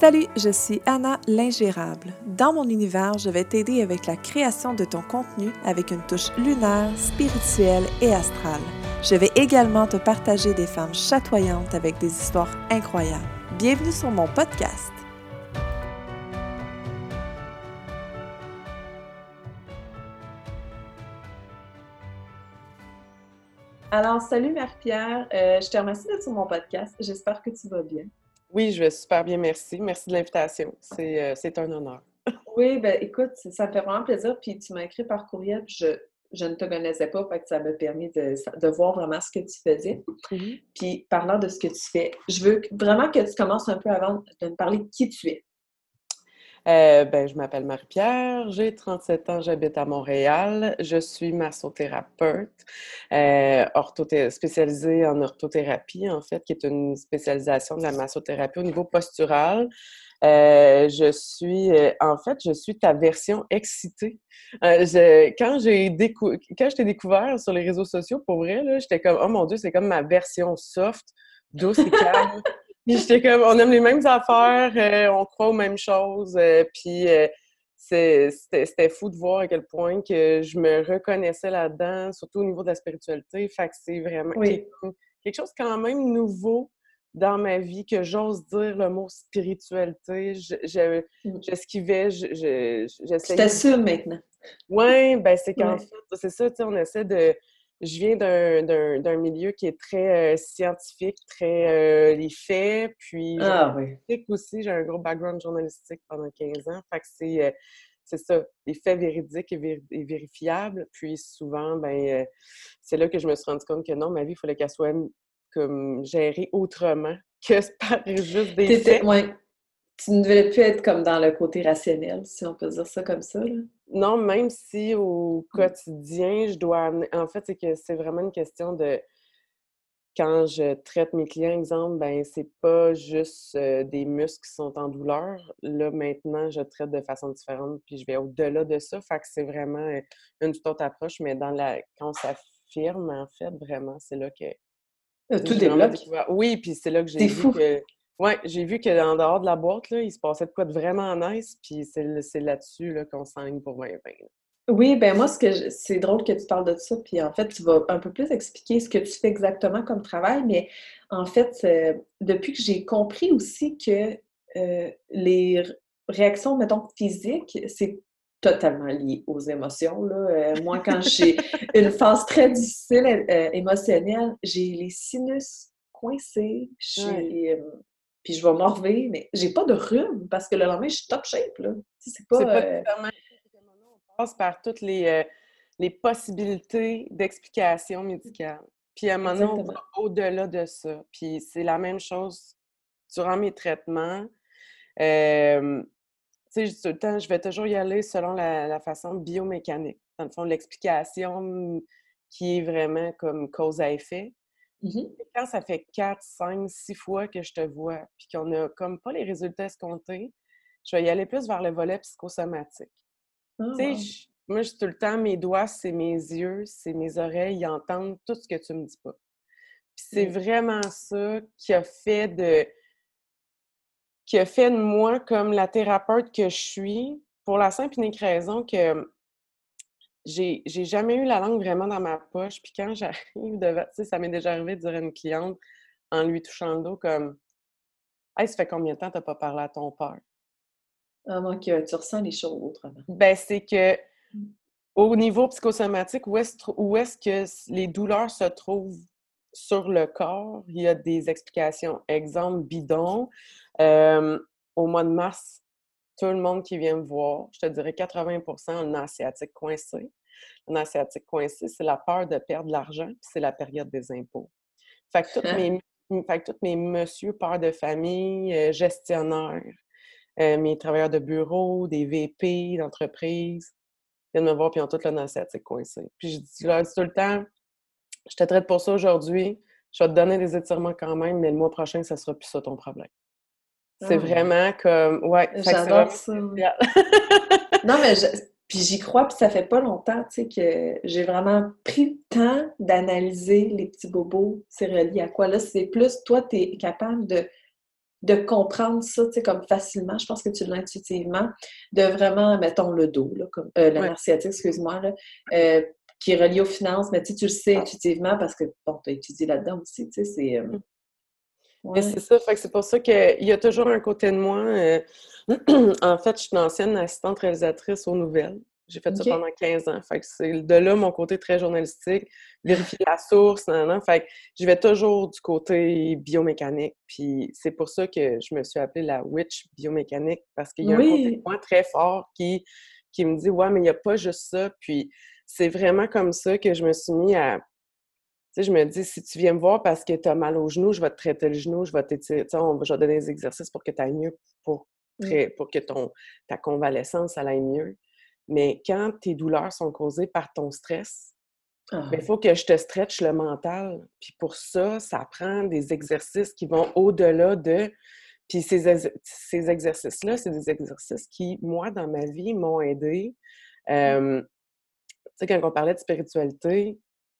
Salut, je suis Anna l'ingérable. Dans mon univers, je vais t'aider avec la création de ton contenu avec une touche lunaire, spirituelle et astrale. Je vais également te partager des femmes chatoyantes avec des histoires incroyables. Bienvenue sur mon podcast. Alors, salut Marie-Pierre, euh, je te remercie d'être sur mon podcast. J'espère que tu vas bien. Oui, je vais super bien, merci. Merci de l'invitation. C'est euh, un honneur. oui, ben écoute, ça me fait vraiment plaisir. Puis tu m'as écrit par courriel, je, je ne te connaissais pas, fait que ça m'a permis de, de, voir vraiment ce que tu faisais. Mm-hmm. Puis parlant de ce que tu fais, je veux vraiment que tu commences un peu avant de me parler de qui tu es. Euh, ben, je m'appelle Marie-Pierre, j'ai 37 ans, j'habite à Montréal. Je suis massothérapeute, euh, spécialisée en orthothérapie, en fait, qui est une spécialisation de la massothérapie au niveau postural. Euh, je suis, euh, en fait, je suis ta version excitée. Quand j'ai quand je t'ai découvert sur les réseaux sociaux, pour vrai, j'étais comme, oh mon Dieu, c'est comme ma version soft, douce et calme. j'étais comme, on aime les mêmes affaires, euh, on croit aux mêmes choses. Euh, puis euh, c'était fou de voir à quel point que je me reconnaissais là-dedans, surtout au niveau de la spiritualité. Fait que c'est vraiment quelque chose quand même nouveau dans ma vie que j'ose dire le mot spiritualité. Je, mm. j'esquivais, je, je, Tu t'assumes maintenant. Oui, ben c'est qu'en fait, c'est ça, tu sais, on essaie de je viens d'un milieu qui est très euh, scientifique, très euh, les faits, puis ah, oui. aussi. J'ai un gros background journalistique pendant 15 ans. Fait que c'est euh, c'est ça, les faits véridiques et, vérifiables. Puis souvent, ben c'est là que je me suis rendu compte que non, ma vie, il fallait qu'elle soit comme gérée autrement que par juste des faits. Tu ne devais plus être comme dans le côté rationnel, si on peut dire ça comme ça. Là. Non, même si au mmh. quotidien, je dois amener. En fait, c'est que c'est vraiment une question de. Quand je traite mes clients, exemple, ben c'est pas juste des muscles qui sont en douleur. Là, maintenant, je traite de façon différente, puis je vais au-delà de ça. Fait que c'est vraiment une toute autre approche, mais dans la quand on s'affirme, en fait, vraiment, c'est là que. Tout débloque. Oui, puis c'est là que j'ai vu que oui, j'ai vu qu'en dehors de la boîte, là, il se passait de quoi de vraiment nice, puis c'est là-dessus là, qu'on s'enligne pour 2020. Oui, ben moi, ce que c'est drôle que tu parles de ça, puis en fait, tu vas un peu plus expliquer ce que tu fais exactement comme travail, mais en fait, euh, depuis que j'ai compris aussi que euh, les réactions, mettons, physiques, c'est totalement lié aux émotions. Là. Euh, moi, quand j'ai une phase très difficile émotionnelle, j'ai les sinus coincés, j'ai puis je vais m'enlever, mais j'ai pas de rhume parce que le lendemain, je suis top shape, là. C'est pas... pas euh... On passe par toutes les, euh, les possibilités d'explication médicale. Puis à un moment donné, on va au-delà de ça. Puis c'est la même chose durant mes traitements. Euh, tu sais, tout le temps, je vais toujours y aller selon la, la façon biomécanique. Dans le fond, l'explication qui est vraiment comme cause à effet. Mmh quand ça fait 4, 5, 6 fois que je te vois, puis qu'on a comme pas les résultats escomptés, je vais y aller plus vers le volet psychosomatique. tu sais, ah, moi, je tout le temps, mes doigts, c'est mes yeux, c'est mes oreilles, ils entendent tout ce que tu me dis pas. Puis c'est vraiment ça qui a fait de qui a fait de moi comme la thérapeute que je suis, pour la simple et unique raison que j'ai jamais eu la langue vraiment dans ma poche. Puis quand j'arrive devant, tu sais, ça m'est déjà arrivé de dire à une cliente en lui touchant le dos comme Hey, ça fait combien de temps que tu n'as pas parlé à ton père? Ah, donc, tu ressens les choses autrement. Ben, c'est que mmh. au niveau psychosomatique, où est-ce est que les douleurs se trouvent sur le corps? Il y a des explications. Exemple bidon. au mois de mars, tout le monde qui vient me voir, je te dirais 80% un asiatique coincé. Un asiatique coincé, c'est la peur de perdre l'argent, puis c'est la période des impôts. Fait que toutes mes, fait que mes monsieur peurs de famille, euh, gestionnaires, euh, mes travailleurs de bureau, des VP d'entreprise, viennent me voir puis ils ont tout le asiatique coincé. Puis je dis là tout le temps, je te traite pour ça aujourd'hui, je vais te donner des étirements quand même, mais le mois prochain, ça sera plus ça ton problème. C'est ah. vraiment comme. Ouais, j'adore ça. non, mais puis j'y crois, puis ça fait pas longtemps, tu sais, que j'ai vraiment pris le temps d'analyser les petits bobos. C'est relié à quoi? Là, c'est plus, toi, tu es capable de de comprendre ça, tu sais, comme facilement, je pense que tu l'as intuitivement, de vraiment, mettons, le dos, là, comme, euh, le excuse-moi, là, euh, qui est relié aux finances, mais tu, tu le sais intuitivement parce que, bon, tu as étudié là-dedans aussi, tu sais, c'est... Euh, C'est ça, fait que c'est pour ça qu'il y a toujours un côté de moi. en fait, je suis une ancienne assistante réalisatrice aux nouvelles. J'ai fait ça pendant 15 ans. Fait que c'est de là mon côté très journalistique, vérifier la source, nan, Fait que je vais toujours du côté biomécanique. Puis c'est pour ça que je me suis appelée la witch biomécanique, parce qu'il y a un côté moi très fort qui, qui me dit Ouais, mais il n'y a pas juste ça. Puis c'est vraiment comme ça que je me suis mis à. Sais, je me dis, si tu viens me voir parce que tu as mal au genou, je vais te traiter le genou, je vais t'étirer, je vais te donner des exercices pour que tu ailles mieux, pour, pour que ton, ta convalescence aille mieux. Mais quand tes douleurs sont causées par ton stress, ben, il ah. faut que je te stretch le mental. Puis pour ça, ça prend des exercices qui vont au-delà de... Puis ces, ces exercices-là, c'est des exercices qui, moi, dans ma vie, m'ont aidé. Mmh. tu sais, quand on parlait de spiritualité,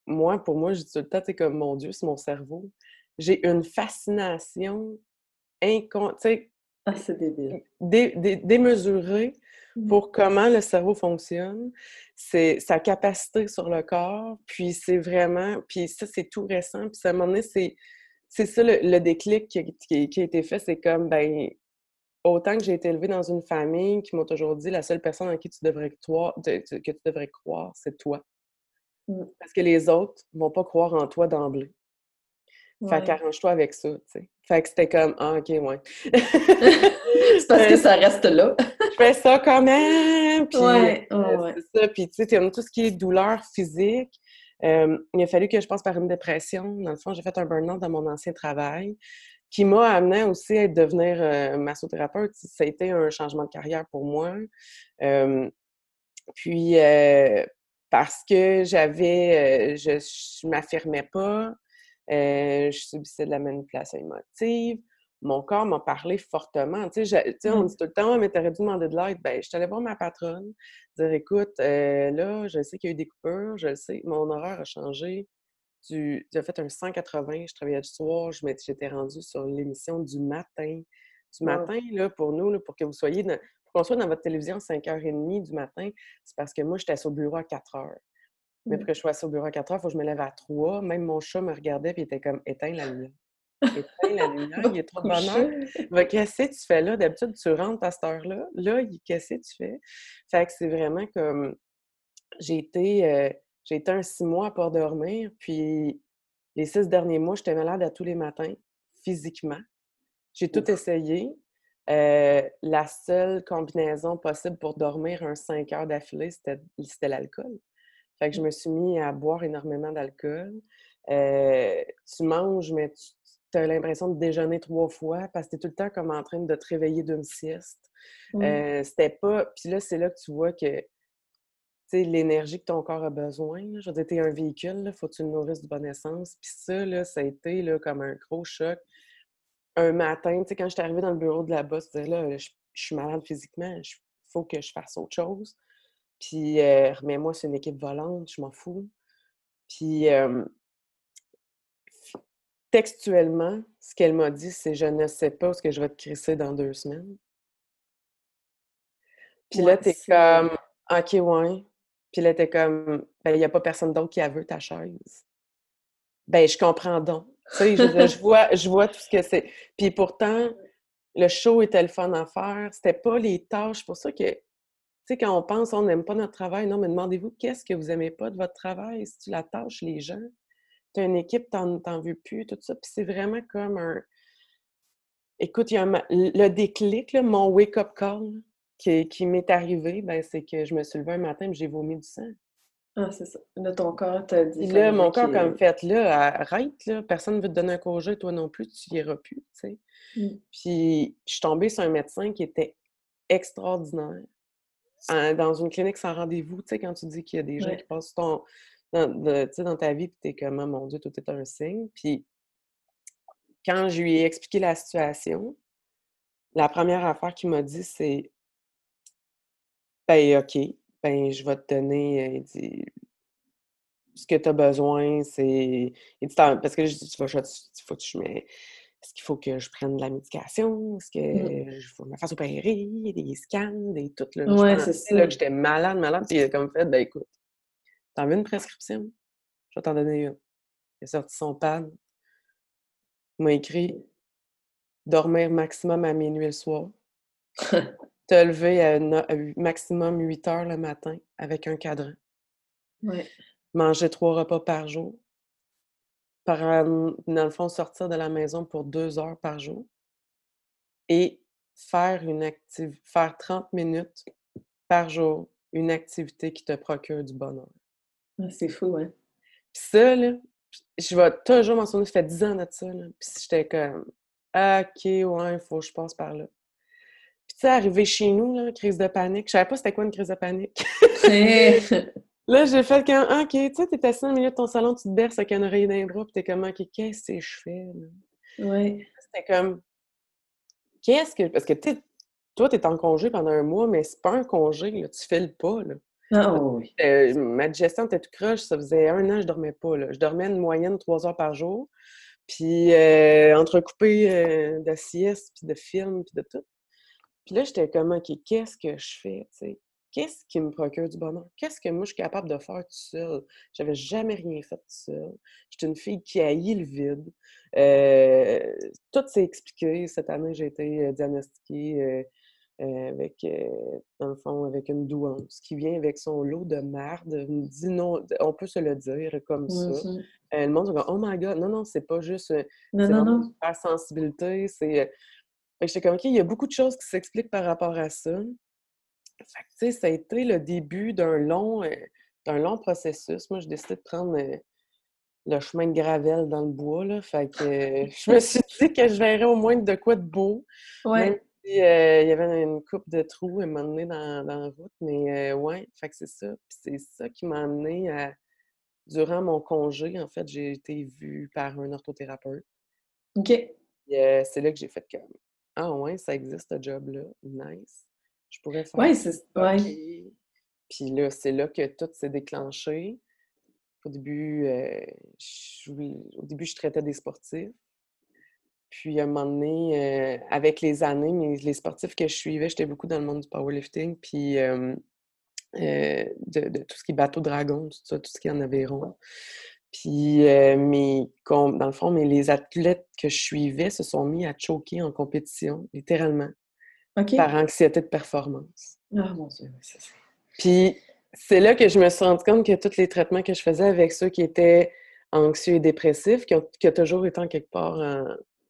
moi, pour moi, je dis tout le temps, c'est comme mon Dieu, c'est mon cerveau. J'ai une fascination incon... Ah, c'est débile. démesurée Mmh. pour comment le cerveau fonctionne, c'est sa capacité sur le corps, puis c'est vraiment, puis ça, c'est tout récent, puis à un moment donné, c'est, c'est ça le, déclic qui, qui, a été fait, c'est comme, ben autant que j'ai été élevée dans une famille qui m'a toujours dit la seule personne en qui tu devrais croire, que tu devrais croire, c'est toi. Mmh. Parce que les autres vont pas croire en toi d'emblée. Fait qu'arrange-toi avec ça, tu sais. Fait que c'était comme, ah, OK, ouais. c'est parce que ça reste là. je fais ça quand même. Puis, ouais, euh, c'est ça. Puis, tu sais, tout ce qui est douleur physique, euh, il a fallu que je passe par une dépression. Dans le fond, j'ai fait un burn-out dans mon ancien travail qui m'a amené aussi à devenir euh, massothérapeute. Ça a été un changement de carrière pour moi. puis, parce que j'avais, je ne m'affirmais pas, euh, je subissais de la manipulation émotive. Mon corps m'a parlé fortement. Tu sais, on mmh. dit tout le temps, mais t'aurais dû demander de l'aide. Ben, je suis allée voir ma patronne, dire écoute, euh, là, je sais qu'il y a eu des coupures, je le sais, mon horaire a changé. Tu as fait un 180, je travaillais du soir, j'étais rendue sur l'émission du matin. Du matin, là, pour nous, pour que vous soyez pour qu'on soit dans votre télévision à 5h30 du matin, c'est parce que moi, j'étais au bureau à 4 h. Mais pour que je sois au bureau à 4 heures, il faut que je me lève à 3. Même mon chat me regardait et il était comme éteins la lumière. Éteins la lumière, il est trop de bonheur. Qu'est-ce que tu fais là? D'habitude, tu rentres à cette heure-là. Là, qu'est-ce que tu fais? Fait que c'est vraiment comme j'ai été, euh, j'ai été un six mois à pas dormir. Puis les six derniers mois, j'étais malade à tous les matins, physiquement. J'ai tout essayé. Euh, la seule combinaison possible pour dormir un 5 heures d'affilée, c'était l'alcool. Fait que je me suis mis à boire énormément d'alcool. Euh, tu manges, mais tu as l'impression de déjeuner trois fois parce que tu es tout le temps comme en train de te réveiller d'une sieste. Euh, c'était pas. Puis là, c'est là que tu vois que l'énergie que ton corps a besoin. Je veux dire, tu un véhicule, il faut que tu le nourrisses de bonne essence. Puis ça, là, ça a été là, comme un gros choc. Un matin, tu sais, quand j'étais arrivée dans le bureau de la bosse, je disais, là, je, suis malade physiquement, il faut que je fasse autre chose. Puis, remets-moi, c'est une équipe volante, je m'en fous. Puis, textuellement, ce qu'elle m'a dit, c'est Je ne sais pas ce que je vais te crisser dans deux semaines. Puis là, t'es comme OK, ouais. Puis là, t'es comme Ben, il n'y a pas personne d'autre qui a vu ta chaise. Ben, je comprends donc. Tu je, vois, je vois tout ce que c'est. Puis pourtant, le show était le fun à faire. C'était pas les tâches. pour ça que sais, quand on pense, on n'aime pas notre travail, non, mais demandez-vous qu'est-ce que vous n'aimez pas de votre travail, si tu la tâches les gens? Tu as une équipe, tu n'en veux plus, tout ça. Puis c'est vraiment comme un. Écoute, le déclic, mon wake-up call qui, qui m'est arrivé, ben, c'est que je me suis levée un matin et j'ai vomi du sang. Ah, c'est ça. Là, ton corps t'a dit. là, mon corps, comme fait, là, arrête, là, personne ne veut te donner un congé, toi non plus, tu n'y iras plus, tu sais. Mmh. Puis, je suis tombée sur un médecin qui était extraordinaire dans une clinique sans rendez-vous, tu sais, quand tu dis qu'il y a des gens qui passent ton, dans, dans ta vie, puis tu es comme, oh mon Dieu, tout est un signe. Puis quand je lui ai expliqué la situation, la première affaire qu'il m'a dit, c'est Ben, OK, ben, je vais te donner. Il dit, ce que tu as besoin, c'est. Parce que je dis, tu faut que je mets est-ce qu'il faut que je prenne de la médication? Est-ce que mmh. faut me fasse opérer? Des scans, des tout. Là, ouais, c'est ça. Là, j'étais malade, malade. Puis il a comme fait, ben écoute, t'en veux une prescription? Je vais t'en donner une. Il a sorti son pad. Il m'a écrit dormir maximum à minuit le soir. Te lever à, maximum 8 heures le matin avec un cadran. Ouais. Manger trois repas par jour par, dans le fond, sortir de la maison pour deux heures par jour et faire une activité, faire 30 minutes par jour, une activité qui te procure du bonheur. Ah, c'est fou, hein? Puis ça, là, je vais toujours m'en souvenir, ça fait 10 ans de ça, là. Puis j'étais comme, OK, ouais, il faut que je passe par là. Puis tu sais, arrivé chez nous, là, crise de panique, je savais pas c'était quoi une crise de panique. Là, j'ai fait quand, ah, OK, tu sais, t'es assis au milieu de ton salon, tu te berces avec un oreiller d'un bras, puis t'es comme, OK, qu'est-ce que je fais, là? Oui. C'était comme, qu'est-ce que. Parce que, tu toi, t'es en congé pendant un mois, mais c'est pas un congé, là, tu fais le pas, là. Oh, oui. Euh, ma digestion était tout croche, ça faisait un an que je dormais pas, là. Je dormais une moyenne trois heures par jour, puis euh, entrecoupé euh, de puis de films, puis de tout. Puis là, j'étais comme, OK, qu'est-ce que je fais, tu sais? qu'est-ce qui me procure du bonheur? Qu'est-ce que moi je suis capable de faire tout seul? J'avais jamais rien fait tout seul. J'étais une fille qui haït le vide. Euh, tout s'est expliqué. Cette année, j'ai été euh, diagnostiquée euh, avec, dans le fond, avec une douance qui vient avec son lot de merde. dit non, on peut se le dire comme ça. Mmh le monde dit Oh my God, non, non, c'est pas juste non, non, non. la sensibilité. C'est. J'étais comme, OK, il y a beaucoup de choses qui s'expliquent par rapport à ça. Fait ça a été le début d'un long, euh, d'un long processus. Moi, j'ai décidé de prendre euh, le chemin de Gravel dans le bois. Là, fait que euh, je me suis dit que je verrais au moins de quoi de beau. Ouais. il y avait une coupe de trous à m'amener dans, dans la route. Mais ouais, fait que c'est ça. c'est ça qui m'a amené à. Durant mon congé, en fait, j'ai été vue par un orthothérapeute. OK. c'est là que j'ai fait comme Ah ouais, ça existe ce job-là. Nice je pourrais faire. Oui, c'est. Puis là, c'est là que tout s'est déclenché. Au début, euh, je, au début, je traitais des sportifs. Puis à un moment donné, euh, avec les années, mais les sportifs que je suivais, j'étais beaucoup dans le monde du powerlifting, puis euh, de, tout ce qui est bateau dragon, tout ça, tout ce qui est en aviron. Puis, mais, dans le fond, mais les athlètes que je suivais se sont mis à choquer en compétition, littéralement par anxiété de performance. Ah mon Dieu, c'est ça. Puis c'est là que je me suis rendu compte que tous les traitements que je faisais avec ceux qui étaient anxieux et dépressifs, qui ont, toujours été en quelque part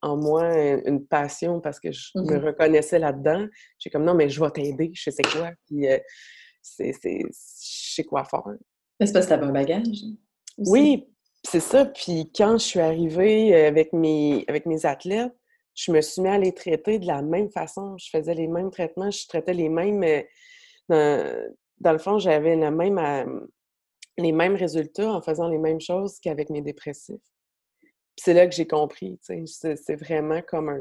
en, moi une passion parce que je me mm-hmm. reconnaissais là-dedans. J'ai comme non, mais je vais t'aider, je sais quoi, puis euh, c'est, je sais quoi faire. Mais c'est parce que tu un bagage. Oui, c'est ça. Puis quand je suis arrivée avec mes, avec mes athlètes, je me suis mis à les traiter de la même façon. Je faisais les mêmes traitements, je traitais les mêmes. Euh, dans, le fond, j'avais même, euh, les mêmes résultats en faisant les mêmes choses qu'avec mes dépressifs. c'est là que j'ai compris, c'est vraiment comme un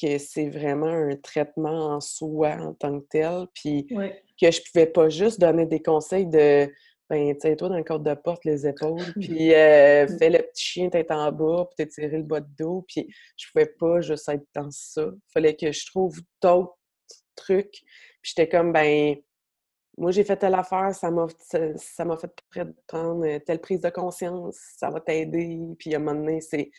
que c'est vraiment un traitement en soi en tant que tel, puis que je pouvais pas juste donner des conseils de ben, tiens-toi dans le cadre de porte, les épaules, puis euh, mmh. fais le petit chien tête en bas, puis t'étirer le bas de dos, puis je pouvais pas juste être dans ça. Il fallait que je trouve d'autres trucs. Puis j'étais comme, ben, moi, j'ai fait telle affaire, ça m'a ça, m'a fait prendre euh, telle prise de conscience, ça va t'aider. Puis à un moment donné, c'est,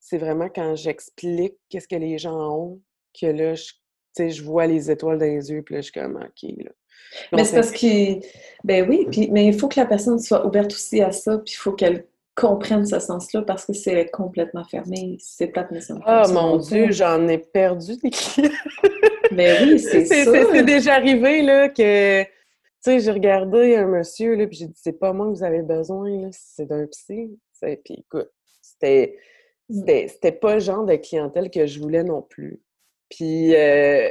c'est vraiment quand j'explique qu'est-ce que les gens ont que là, je, je vois les étoiles dans les yeux, puis là, je suis comme, OK, là. Mais c'est parce que, ben oui, puis, mais il faut que la personne soit ouverte aussi à ça, puis il faut qu'elle comprenne ce sens-là parce que c'est complètement fermé. C'est pas mais ça Oh mon Dieu, j'en ai perdu des clients. ben oui, c'est ça. C'est déjà arrivé, là, que, tu sais, j'ai regardé un monsieur, là, puis j'ai dit, c'est pas moi que vous avez besoin, c'est d'un psy. Puis écoute, c'était, mm. c'était pas le genre de clientèle que je voulais non plus. Puis, euh,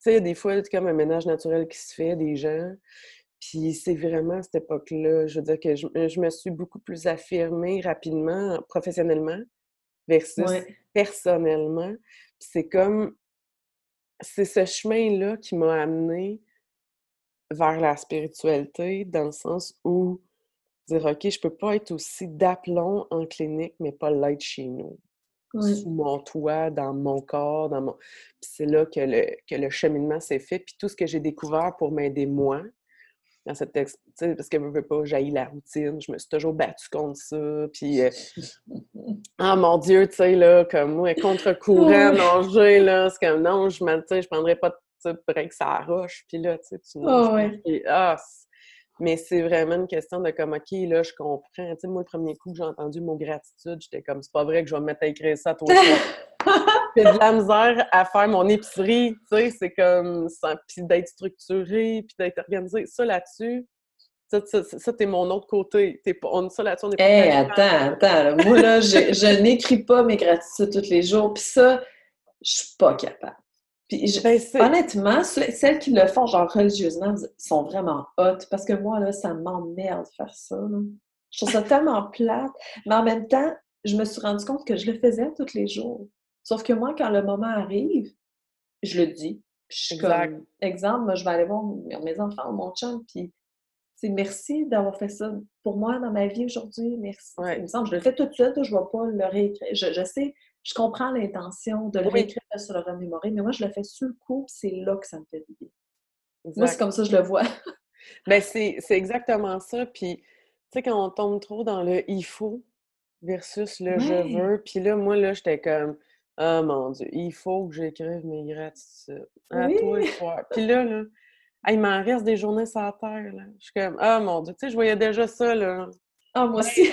sais, des fois, c'est comme un ménage naturel qui se fait des gens. Puis c'est vraiment à cette époque-là, je veux dire que je, me suis beaucoup plus affirmée rapidement, professionnellement, versus personnellement. Puis c'est comme, c'est ce chemin-là qui m'a amené vers la spiritualité, dans le sens où dire, OK, je peux pas être aussi d'aplomb en clinique, mais pas l'être chez nous. Sous mon toit, dans mon corps, dans mon... Puis c'est là que le, que le cheminement s'est fait. Puis tout ce que j'ai découvert pour m'aider moi, dans cette parce que je veux pas jaillir la routine, je me suis toujours battue contre ça, puis euh, ah mon Dieu, tu sais, là, comme moi, contre-courant, nager, là, c'est comme non, je ne je prendrais pas de que ça arroche, puis là, tu sais, tu oh, ouais. ah, mais c'est vraiment une question de comme, OK, là, je comprends. Tu sais, moi, le premier coup que j'ai entendu mon gratitude, j'étais comme, c'est pas vrai que je vais me mettre à écrire ça toi J'ai de la misère à faire mon épicerie, tu sais, c'est comme, puis d'être structuré, puis d'être organisé. Ça, là-dessus, ça, ça, t'es mon autre côté. T'es pas, on, ça, là-dessus, on est pas... Hé, attends, attends. Moi, là, je, je n'écris pas mes gratitudes tous les jours, puis ça, je suis pas capable. Puis ben, honnêtement, celles qui le font genre religieusement sont vraiment hot parce que moi, là, ça m'emmerde de faire ça. Je trouve ça tellement plate. Mais en même temps, je me suis rendu compte que je le faisais tous les jours. Sauf que moi, quand le moment arrive, je le dis. Je comme, exemple, moi, je vais aller voir mes enfants, mon chum, puis c'est merci d'avoir fait ça pour moi dans ma vie aujourd'hui. Merci. Il me semble, je le fais tout de suite, je ne vais pas le réécrire. Je, je sais je comprends l'intention de le réécrire sur le remémorer, mais moi, je le fais sur le coup, c'est là que ça me fait du bien. Moi, c'est comme ça que je le vois. ben, c'est exactement ça. Puis, tu sais, quand on tombe trop dans le « il faut » versus le « je veux », puis là, moi, là, j'étais comme « oh, mon Dieu, il faut que j'écrive mes gratitudes à toi et toi. » Puis là, là, il m'en reste des journées la terre, là. Je suis comme « oh, mon Dieu, tu sais, je voyais déjà ça, là. » Ah, moi aussi.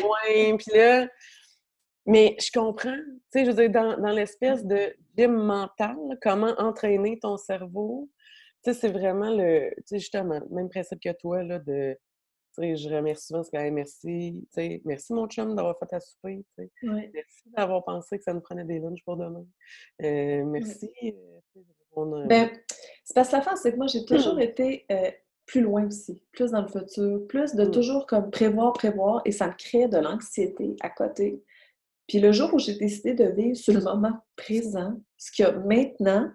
Puis là, mais je comprends, tu sais, je veux dire, dans, dans l'espèce de gym mental, comment entraîner ton cerveau, tu sais, c'est vraiment le, tu sais, justement, même principe que toi, là, de, tu sais, je remercie souvent ce que merci, tu sais, merci mon chum d'avoir fait ta souper, tu sais, merci d'avoir pensé que ça nous prenait des lunchs pour demain, euh, merci. Euh, ben, c'est parce que la fin, c'est que moi, j'ai toujours été euh, plus loin aussi, plus dans le futur, plus de mmh. toujours comme prévoir, prévoir, et ça me crée de l'anxiété à côté. Puis le jour où j'ai décidé de vivre sur le moment présent, ce qu'il y a maintenant,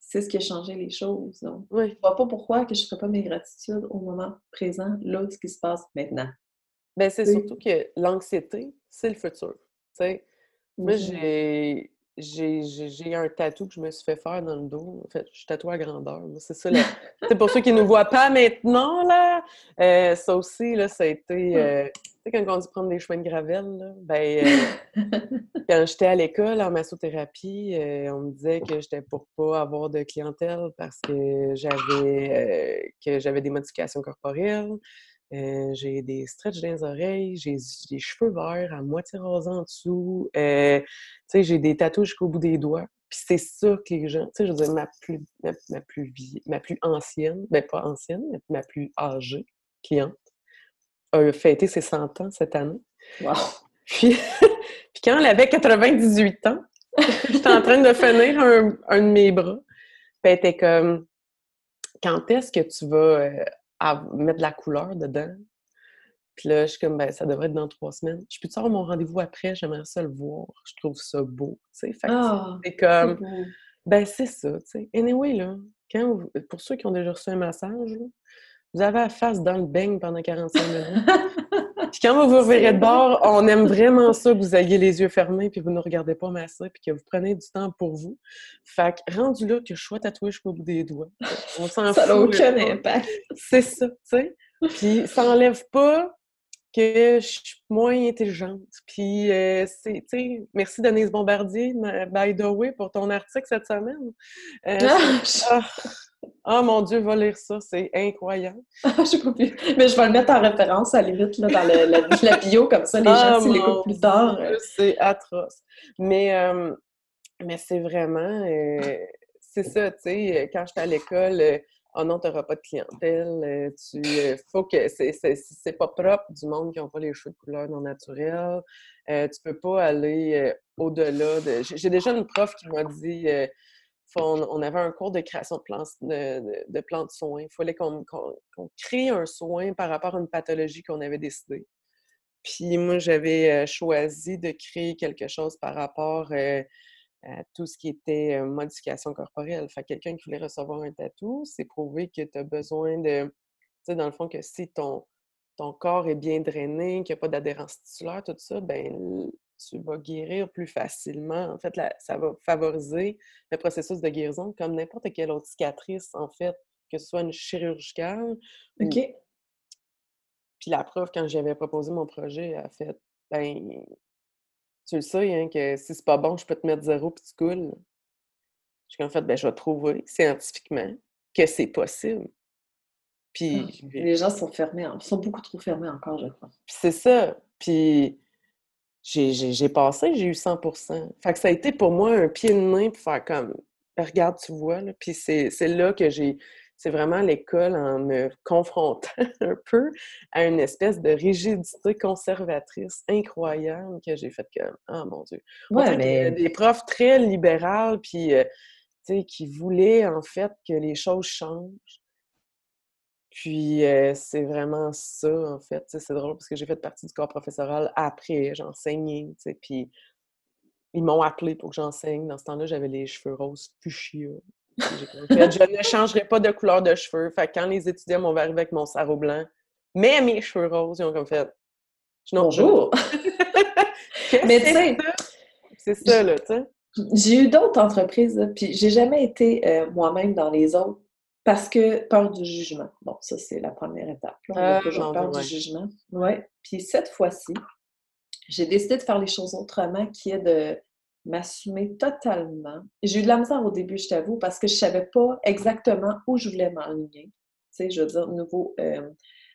c'est ce qui a changé les choses. Donc, je ne vois pas pourquoi que je ne ferais pas mes gratitudes au moment présent, là, ce qui se passe maintenant. Bien, c'est surtout que l'anxiété, c'est le futur. sais, Moi, j'ai j'ai un tatou que je me suis fait faire dans le dos. En fait, je suis tatouée à grandeur. C'est ça. c'est pour ceux qui ne nous voient pas maintenant, là, euh, ça aussi, là, ça a été... Euh, sais, quand on dit prendre des chemins de gravel, là, ben, euh, quand j'étais à l'école en massothérapie, on me disait que j'étais pour pas avoir de clientèle parce que j'avais que j'avais des modifications corporelles. j'ai des stretches dans les oreilles, j'ai des cheveux verts à moitié rasés en dessous. Euh, j'ai des tatouages jusqu'au bout des doigts. Puis c'est ça que les gens, tu sais, je veux dire, ma plus, ma, plus, ma plus ancienne, ben pas ancienne, mais ma plus âgée cliente a fêté ses 100 ans cette année. Wow! Puis, puis quand elle avait 98 ans, j'étais en train de finir un, un de mes bras. Puis elle était comme, quand est-ce que tu vas euh, mettre de la couleur dedans? Puis là, je suis comme, ben, ça devrait être dans trois semaines. Je peux-tu avoir mon rendez-vous après? J'aimerais ça le voir. Je trouve ça beau, tu sais. Fait ah, c'est comme, ben, c'est ça, tu sais. Anyway, là, quand pour ceux qui ont déjà reçu un massage, vous avez la face dans le beigne pendant 45 minutes. puis quand vous vous verrez de bord, on aime vraiment ça que vous ayez les yeux fermés puis vous ne regardez pas masser puis que vous prenez du temps pour vous. Fait que rendu là que je sois tatoué jusqu'au bout des doigts. On s'en Ça n'a aucun impact. C'est ça, tu sais. Puis ça n'enlève pas que je suis moins intelligente. Puis, euh, c'est, tu sais, merci Denise Bombardier, by the way, pour ton article cette semaine. Euh, ah, oh, mon Dieu, va lire ça, c'est incroyable. je sais pas plus. Mais je vais le mettre en référence à la limite là, dans le, la, bio, comme ça, les gens, s'ils l'écoutent plus tard. Euh. C'est atroce. Mais, mais c'est vraiment, c'est ça, tu sais, quand j'étais à l'école, oh non, tu n'auras pas de clientèle, euh, tu euh, faut que c'est pas propre du monde qui n'ont pas les cheveux de couleur non naturelle. Euh, tu peux pas aller au-delà de. J'ai déjà une prof qui m'a dit on, avait un cours de création de plans de, de, de soins. Il fallait qu'on crée un soin par rapport à une pathologie qu'on avait décidée. Puis moi, j'avais choisi de créer quelque chose par rapport tout ce qui était modification corporelle. Fait quelqu'un qui voulait recevoir un tatou, c'est prouvé que tu as besoin de, tu sais, dans le fond, que si ton, ton corps est bien drainé, qu'il n'y a pas d'adhérence tissulaire, tout ça, ben tu vas guérir plus facilement. En fait, ça va favoriser le processus de guérison comme n'importe quelle autre cicatrice, en fait, que ce soit une chirurgicale. OK. Puis la preuve, quand j'avais proposé mon projet, elle a fait ben, tu le sais, hein, que si c'est pas bon, je peux te mettre zéro puis tu coules. J'ai en fait, ben, je vais trouver scientifiquement que c'est possible. Puis, ah, les gens sont fermés, hein, sont beaucoup trop fermés encore, je crois. Puis c'est ça. Puis j'ai passé, j'ai eu 100 Fait que ça a été pour moi un pied de main pour faire comme, regarde, tu vois, là. Puis c'est là que j'ai c'est vraiment l'école en me confrontant un peu à une espèce de rigidité conservatrice incroyable que j'ai fait comme ah mon dieu. Ouais, mais des profs très libérales puis euh, tu sais qui voulaient en fait que les choses changent. Puis euh, c'est vraiment ça en fait, c'est drôle parce que j'ai fait partie du corps professoral après, j'enseignais, puis ils m'ont appelé pour que j'enseigne. Dans ce temps-là, j'avais les cheveux roses fuchsia je ne changerai pas de couleur de cheveux. Fait quand les étudiants m'ont arrivé avec mon sarrau blanc, mais mes cheveux roses, ils ont comme fait Bonjour! mais tu sais, c'est ça, là, tu sais. J'ai eu d'autres entreprises, puis j'ai jamais été euh, moi-même dans les autres parce que peur du jugement. Bon, ça, c'est la première étape. On a ah, toujours peur du jugement. Ouais. Puis cette fois-ci, j'ai décidé de faire les choses autrement, qui est de m'assumer totalement. J'ai eu de la misère au début, je t'avoue, parce que je savais pas exactement où je voulais m'enligner. Tu sais, je veux dire, nouveau euh,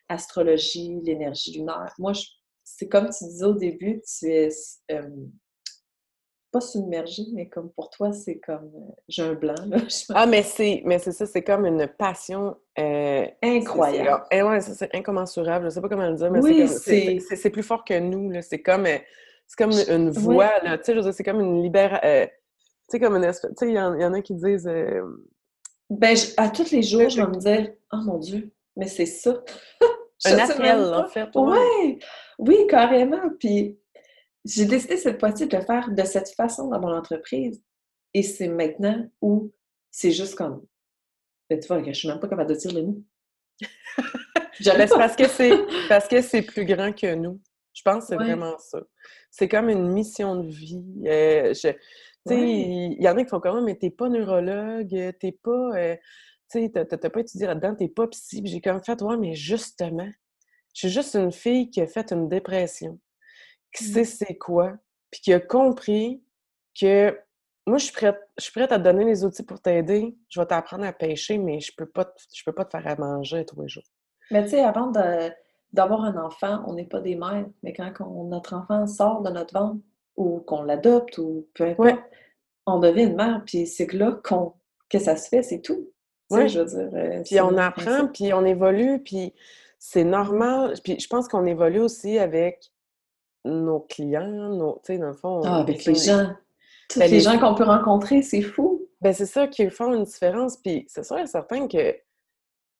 astrologie, l'énergie lunaire. Moi, c'est comme tu disais au début, tu es euh, pas submergé, mais comme pour toi, c'est comme euh, j'ai un blanc. Là, ah, mais c'est mais c'est ça, c'est comme une passion incroyable. Et ouais, c'est incommensurable. Je sais pas comment le dire, mais c'est plus fort que nous. C'est comme c'est comme une voix, là. Tu sais, c'est comme une libération. Euh, tu sais, comme une espèce. Tu sais, il y, en a qui disent. Euh, ben, à tous les jours, je vais me dire, oh mon Dieu, mais c'est ça. un appel, en fait. Ouais. Oui, carrément. Puis j'ai décidé cette fois-ci de le faire de cette façon dans mon entreprise. Et c'est maintenant où c'est juste comme. Ben, tu vois, je suis même pas capable de dire le mot. parce que c'est parce que c'est plus grand que nous. Je pense que c'est vraiment ça. C'est comme une mission de vie. Euh, il y en a qui font même, mais t'es pas neurologue, t'es pas. Euh, tu sais, t'as pas étudié là-dedans, t'es pas psy. J'ai comme fait, ouais, mais justement, je suis juste une fille qui a fait une dépression, qui mmh. sait c'est quoi, puis qui a compris que moi, je suis prête, je suis prête à te donner les outils pour t'aider. Je vais t'apprendre à pêcher, mais je peux pas, je peux pas te faire à manger tous les jours. Mais tu sais, avant d'avoir un enfant, on n'est pas des mères, mais quand notre enfant sort de notre ventre ou qu'on l'adopte ou peu importe, on devient une mère, puis c'est que là qu'on, que ça se fait, c'est tout. Oui, je veux dire. Euh, puis on apprend, puis on évolue, puis c'est normal. Puis je pense qu'on évolue aussi avec nos clients, nos, tu sais, dans le fond. Ah, avec les gens. Tous ben, les, gens qu'on peut rencontrer, c'est fou. Ben c'est ça qui font une différence. Puis c'est sûr et certain que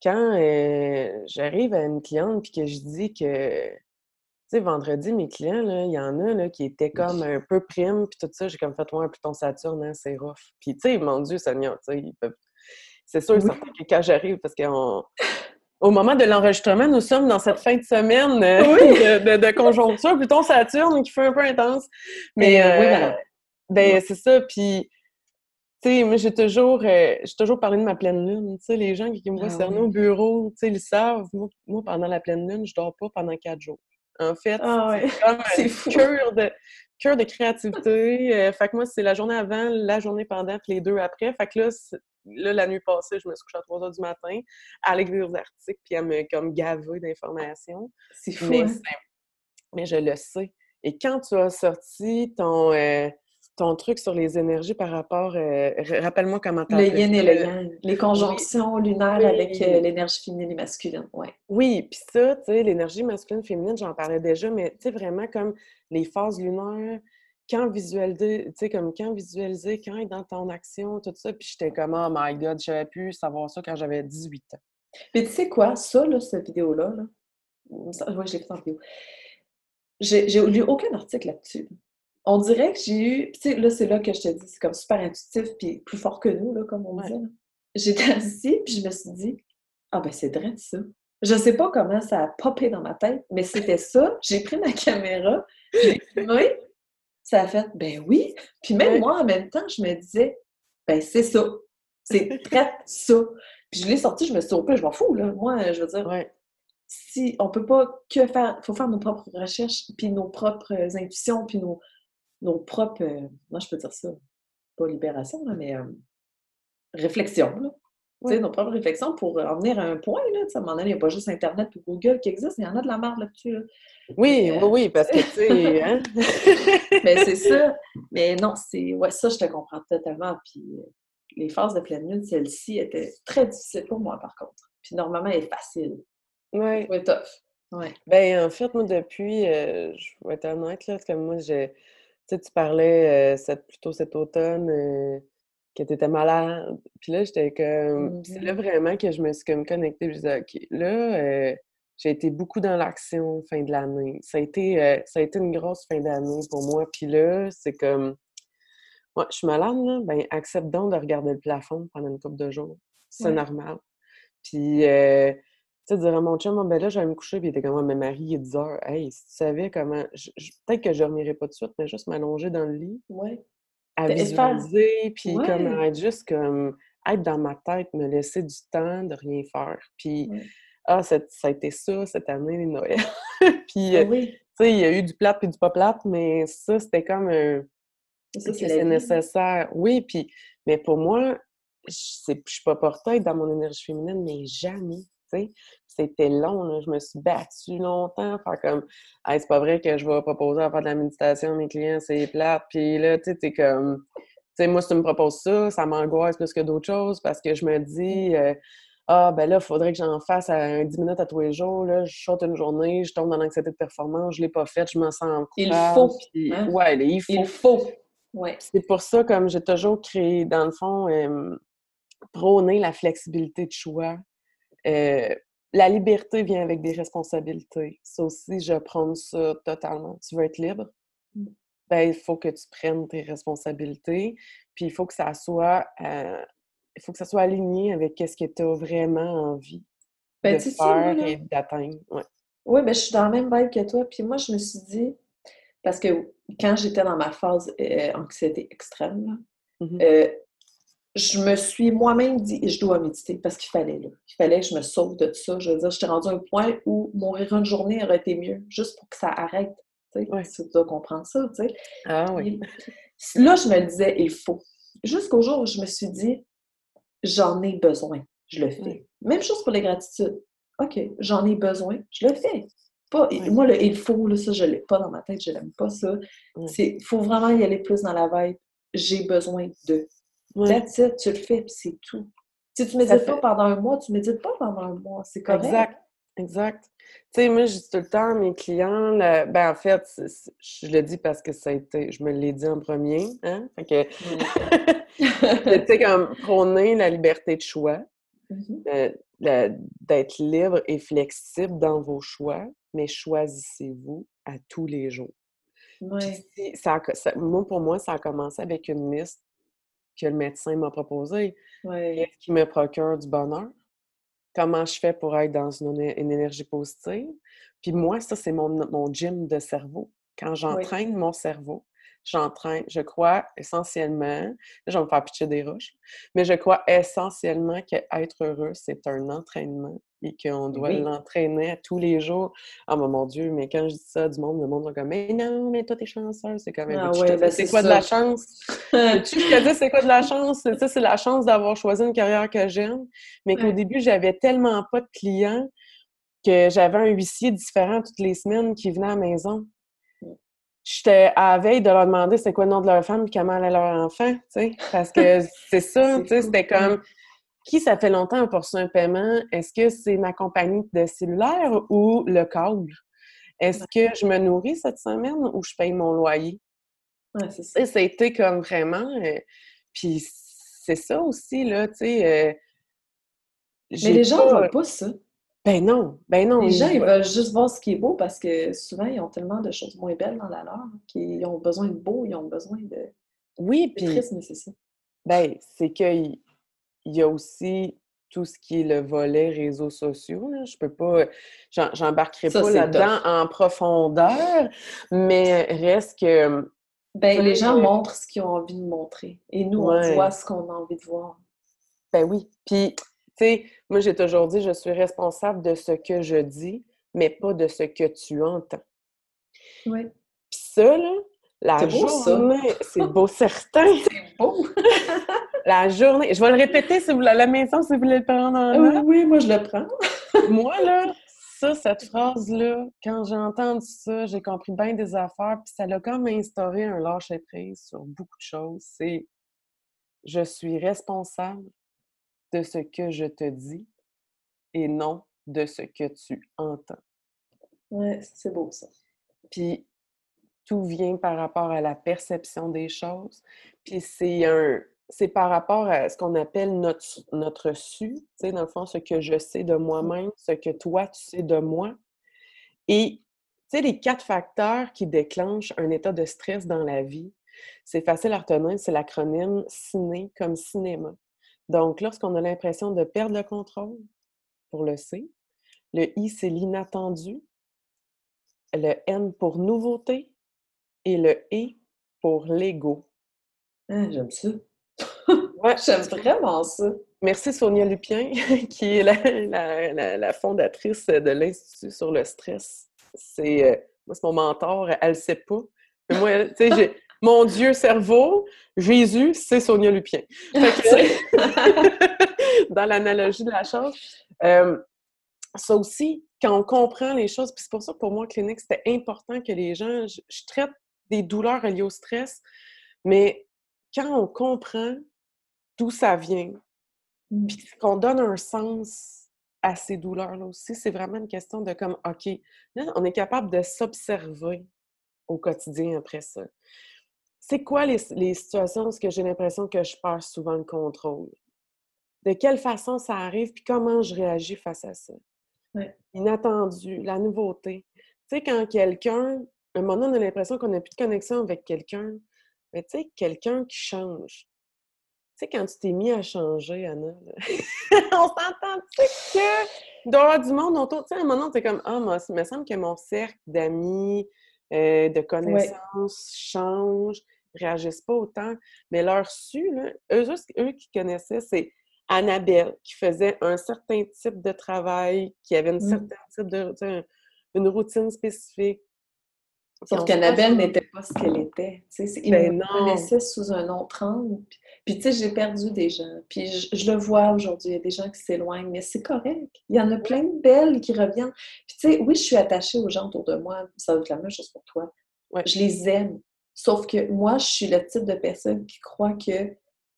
quand euh, j'arrive à une cliente puis que je dis que, tu sais, vendredi, mes clients, il y en a là, qui étaient comme un peu primes puis tout ça, j'ai comme fait, ouais, plus ton Saturne, hein, c'est rough. Puis, tu sais, mon Dieu, Sonia, tu sais, ils peuvent... C'est sûr que quand j'arrive, parce qu'au moment de l'enregistrement, nous sommes dans cette fin de semaine euh, de, de, conjoncture, plutôt Saturne qui fait un peu intense. Mais, euh, ben, c'est ça. Puis, tu sais, moi, j'ai toujours, euh, j'ai toujours parlé de ma pleine lune. Tu sais, les gens qui, me voient ah, au bureau, tu sais, ils savent. Moi, pendant la pleine lune, je dors pas pendant quatre jours. En fait, ah, c'est comme cœur de, de créativité. Fait que moi, c'est la journée avant, la journée pendant, puis les deux après. Fait que là, là, la nuit passée, je me suis couchée à 3 heures du matin à lire des articles puis à me comme gaver d'informations. C'est fou, mais, hein? mais, je le sais. Et quand tu as sorti ton... Euh, ton truc sur les énergies par rapport. Euh, rappelle-moi comment tu Le yin et le yang. Les conjonctions lunaires avec euh, l'énergie féminine et masculine. Ouais. Oui, puis ça, tu sais, l'énergie masculine féminine, j'en parlais déjà, mais tu sais, vraiment comme les phases lunaires, quand visualiser, tu sais, comme quand visualiser, quand être dans ton action, tout ça. Puis j'étais comme, oh my god, j'avais pu savoir ça quand j'avais 18 ans. Mais tu sais quoi, ça, là, cette vidéo-là, là, ouais, je l'ai fait en vidéo. J'ai lu aucun article là-dessus on dirait que j'ai eu. Tu sais, là, c'est là que je te dis, c'est comme super intuitif, puis plus fort que nous, là, comme on dit. J'étais assise, puis je me suis dit, ah ben c'est vrai ça. Je sais pas comment ça a popé dans ma tête, mais c'était ça. J'ai pris ma caméra, j'ai filmé, Ça a fait, ben oui. Puis même moi, en même temps, je me disais, ben c'est ça. C'est très ça. Puis je l'ai sorti, je me suis dit, je m'en fous, là. Moi, je veux dire, si on peut pas que faire, il faut faire nos propres recherches, puis nos propres intuitions, puis nos, nos propres, euh, moi je peux dire ça, pas libération, mais euh, réflexion, là. Sais, nos propres réflexions pour en venir à un point. Là, à un moment donné, il n'y a pas juste Internet et Google qui existent, il y en a de la merde là-dessus. Oui, oui, oui, parce que tu sais. Hein? mais c'est ça. Mais non, c'est. Ouais, ça, je te comprends totalement. Puis les phases de pleine lune, celle-ci était très difficile pour moi, par contre. Puis normalement, elle est facile. Oui. Ouais, tough. Ouais. Ben, en fait, moi, depuis, euh, je vais être honnête, là, comme moi, j'ai. Tu sais, tu parlais euh, plutôt cet automne euh, que tu étais malade. Puis là, j'étais comme. C'est là mm-hmm. vraiment que je me suis comme connectée. Je disais, OK, là, j'ai été beaucoup dans l'action fin de l'année. Ça, a été, ça a été une grosse fin d'année pour moi. Puis là, c'est comme Ouais, je suis malade, là, ben accepte donc de regarder le plafond pendant une couple de jours. C'est normal. Puis, euh, tu sais, dire à mon chum, ben là, je vais me coucher, puis il était comme, mais Marie, il est 10 heures. Hey, si tu savais comment. Peut-être que je dormirais pas tout de suite, mais juste m'allonger dans le lit. Ouais. À visualiser, puis comme être juste comme être dans ma tête, me laisser du temps de rien faire. Puis, ah, ça, a été ça cette année, Noël. puis, ah euh, tu sais, il y a eu du plat puis du pas plat, mais ça, c'était comme un c'est nécessaire. Oui, puis, mais pour moi, je ne suis pas portée dans mon énergie féminine, mais jamais. C'était long, je me suis battue longtemps, faire comme c'est pas vrai que je vais proposer à faire de la méditation à mes clients, c'est plate. Puis là, tu sais, comme tu sais, moi, si tu me proposes ça, ça m'angoisse plus que d'autres choses parce que je me dis euh, Ah, ben là, il faudrait que j'en fasse à 10 minutes à tous les jours. Là, je saute une journée, je tombe dans l'anxiété de performance, je ne l'ai pas faite, je me sens en Il faut. Hein? Ouais, il faut. Il faut. Ouais. C'est pour ça, comme j'ai toujours créé, dans le fond, euh, prôner la flexibilité de choix. Euh, la liberté vient avec des responsabilités. Ça aussi, je prends ça totalement. Tu veux être libre? Mmh. Ben, il faut que tu prennes tes responsabilités. Puis il faut que ça soit, euh, il faut que ça soit aligné avec ce que tu as vraiment envie ben, de faire et d'atteindre. Ouais. Oui, ben, je suis dans la même vibe que toi. Puis moi, je me suis dit, parce que quand j'étais dans ma phase euh, anxiété extrême, mmh euh, je me suis moi-même dit, je dois méditer parce qu'il fallait, là. Il fallait que je me sauve de tout ça. Je veux dire, j'étais rendue à un point où mourir une journée aurait été mieux, juste pour que ça arrête. Tu sais, si tu dois comprendre ça, tu sais. Ah oui. là, je me disais, il faut. Jusqu'au jour où je me suis dit, j'en ai besoin, je le fais. Même chose pour les gratitudes. OK, j'en ai besoin, je le fais. Moi, le il faut, là, ça, je ne l'ai pas dans ma tête, je n'aime pas ça. Il faut vraiment y aller plus dans la vibe. J'ai besoin de. That's it, tu le fais, puis c'est tout. Si tu ne médites pas pendant un mois, tu ne médites pas pendant un mois. C'est correct. Exact. Exact. Tu sais, moi, je dis tout le temps à mes clients, ben en fait, je le dis parce que ça a été, je me l'ai dit en premier, hein? Fait que, tu sais, comme prôner la liberté de choix, mm-hmm. euh, d'être libre et flexible dans vos choix, mais choisissez-vous à tous les jours. Ça, moi, pour moi, ça a commencé avec une liste que le médecin m'a proposée. Qu'est-ce qui me procure du bonheur? Comment je fais pour être dans une, énergie positive? Puis moi, ça, c'est mon, mon gym de cerveau. Quand j'entraîne mon cerveau, j'entraîne, je crois essentiellement, là, je vais me faire pitcher des roches, mais je crois essentiellement qu'être heureux, c'est un entraînement et qu'on doit l'entraîner tous les jours. Ah, mon Dieu, mais quand je dis ça du monde, le monde est comme, mais non, mais toi, t'es chanceuse. C'est comme, ah, ouais, ben, c'est quoi de la chance? tu sais, c'est quoi de la chance? Ça, c'est la chance d'avoir choisi une carrière que j'aime, mais qu'au début, j'avais tellement pas de clients que j'avais un huissier différent toutes les semaines qui venait à la maison j'étais à la veille de leur demander c'est quoi le nom de leur femme et comment allait leur enfant, tu sais, parce que c'est ça, tu sais, c'était comme qui ça fait longtemps pour un paiement? Est-ce que c'est ma compagnie de cellulaire ou le câble? Est-ce que je me nourris cette semaine ou je paye mon loyer? Ouais, c'est ça. ça a été comme vraiment. Euh, puis c'est ça aussi, là, tu sais. Euh, Mais les gens ne voient pas ça. Ben non, ben non. Les gens, ils veulent juste voir ce qui est beau parce que souvent, ils ont tellement de choses moins belles dans la leur qu'ils ont besoin de beau, ils ont besoin de. Oui, puis. triste, mais c'est ça. Ben, c'est qu'il y a aussi tout ce qui est le volet réseaux sociaux. Là. Je peux pas. J'embarquerai pas là-dedans en profondeur, mais reste que Ben, les gens montrent ce qu'ils ont envie de montrer. Et nous, on voit ce qu'on a envie de voir. Ben oui. Puis, tu sais, moi, j'ai toujours dit, je suis responsable de ce que je dis, mais pas de ce que tu entends. Oui. Puis ça, là, la journée, c'est beau certain. c'est beau. la journée, je vais le répéter si vous à la maison si vous voulez le prendre en note. Oui, moi je le prends. moi là, ça, cette phrase-là, quand j'ai entendu ça, j'ai compris bien des affaires, puis ça l'a comme instauré un lâcher-prise sur beaucoup de choses. C'est je suis responsable de ce que je te dis et non de ce que tu entends. Ouais, c'est beau ça. Puis tout vient par rapport à la perception des choses. Puis c'est un c'est par rapport à ce qu'on appelle notre, notre su, tu sais, dans le fond, ce que je sais de mmh. moi-même, ce que toi, tu sais de moi. Et, tu sais, les quatre facteurs qui déclenchent un état de stress dans la vie, c'est facile à retenir, c'est l'acronyme ciné comme cinéma. Donc, lorsqu'on a l'impression de perdre le contrôle, pour le C, le I, c'est l'inattendu, le N pour nouveauté et le E pour l'ego. Ah, j'aime ça. Ouais, j'aime vraiment ça. Merci Sonia Lupien, qui est la, la, fondatrice de l'Institut sur le stress. C'est euh, moi, c'est mon mentor, elle ne sait pas. moi, tu sais, j'ai mon Dieu cerveau, Jésus, c'est Sonia Lupien. dans l'analogie de la chose. Euh, ça aussi, quand on comprend les choses, puis c'est pour ça que pour moi, clinique, c'était important que les gens, je, traite des douleurs liées au stress, mais quand on comprend d'où ça vient, mmh. puis qu'on donne un sens à ces douleurs-là aussi, c'est vraiment une question de comme, OK, là, on est capable de s'observer au quotidien après ça. C'est quoi les, les situations où j'ai l'impression que je perds souvent le contrôle? De quelle façon ça arrive, puis comment je réagis face à ça? Inattendu, la nouveauté. Tu sais, quand quelqu'un, à un moment, on a l'impression qu'on n'a plus de connexion avec quelqu'un, mais tu sais, quelqu'un qui change. Tu sais, quand tu t'es mis à changer, Anna, on s'entend, tu sais, que dehors du monde autour, tu sais, à un moment, es comme, ah, moi, il me semble que mon cercle d'amis, euh, de connaissances change, réagissent pas autant. Mais leur su, là, eux, eux qui connaissaient, c'est Annabelle, qui faisait un certain type de travail, qui avait une mmh. certaine type de, une routine spécifique. Sauf qu'Annabelle n'était pas ce qu'elle était. Ils ben me connaissaient sous un autre angle. Puis, tu sais, j'ai perdu des gens. Puis, je, le vois aujourd'hui. Il y a des gens qui s'éloignent, mais c'est correct. Il y en a plein de belles qui reviennent. Puis, tu sais, oui, je suis attachée aux gens autour de moi. Ça va être la même chose pour toi. Je les aime. Sauf que moi, je suis le type de personne qui croit que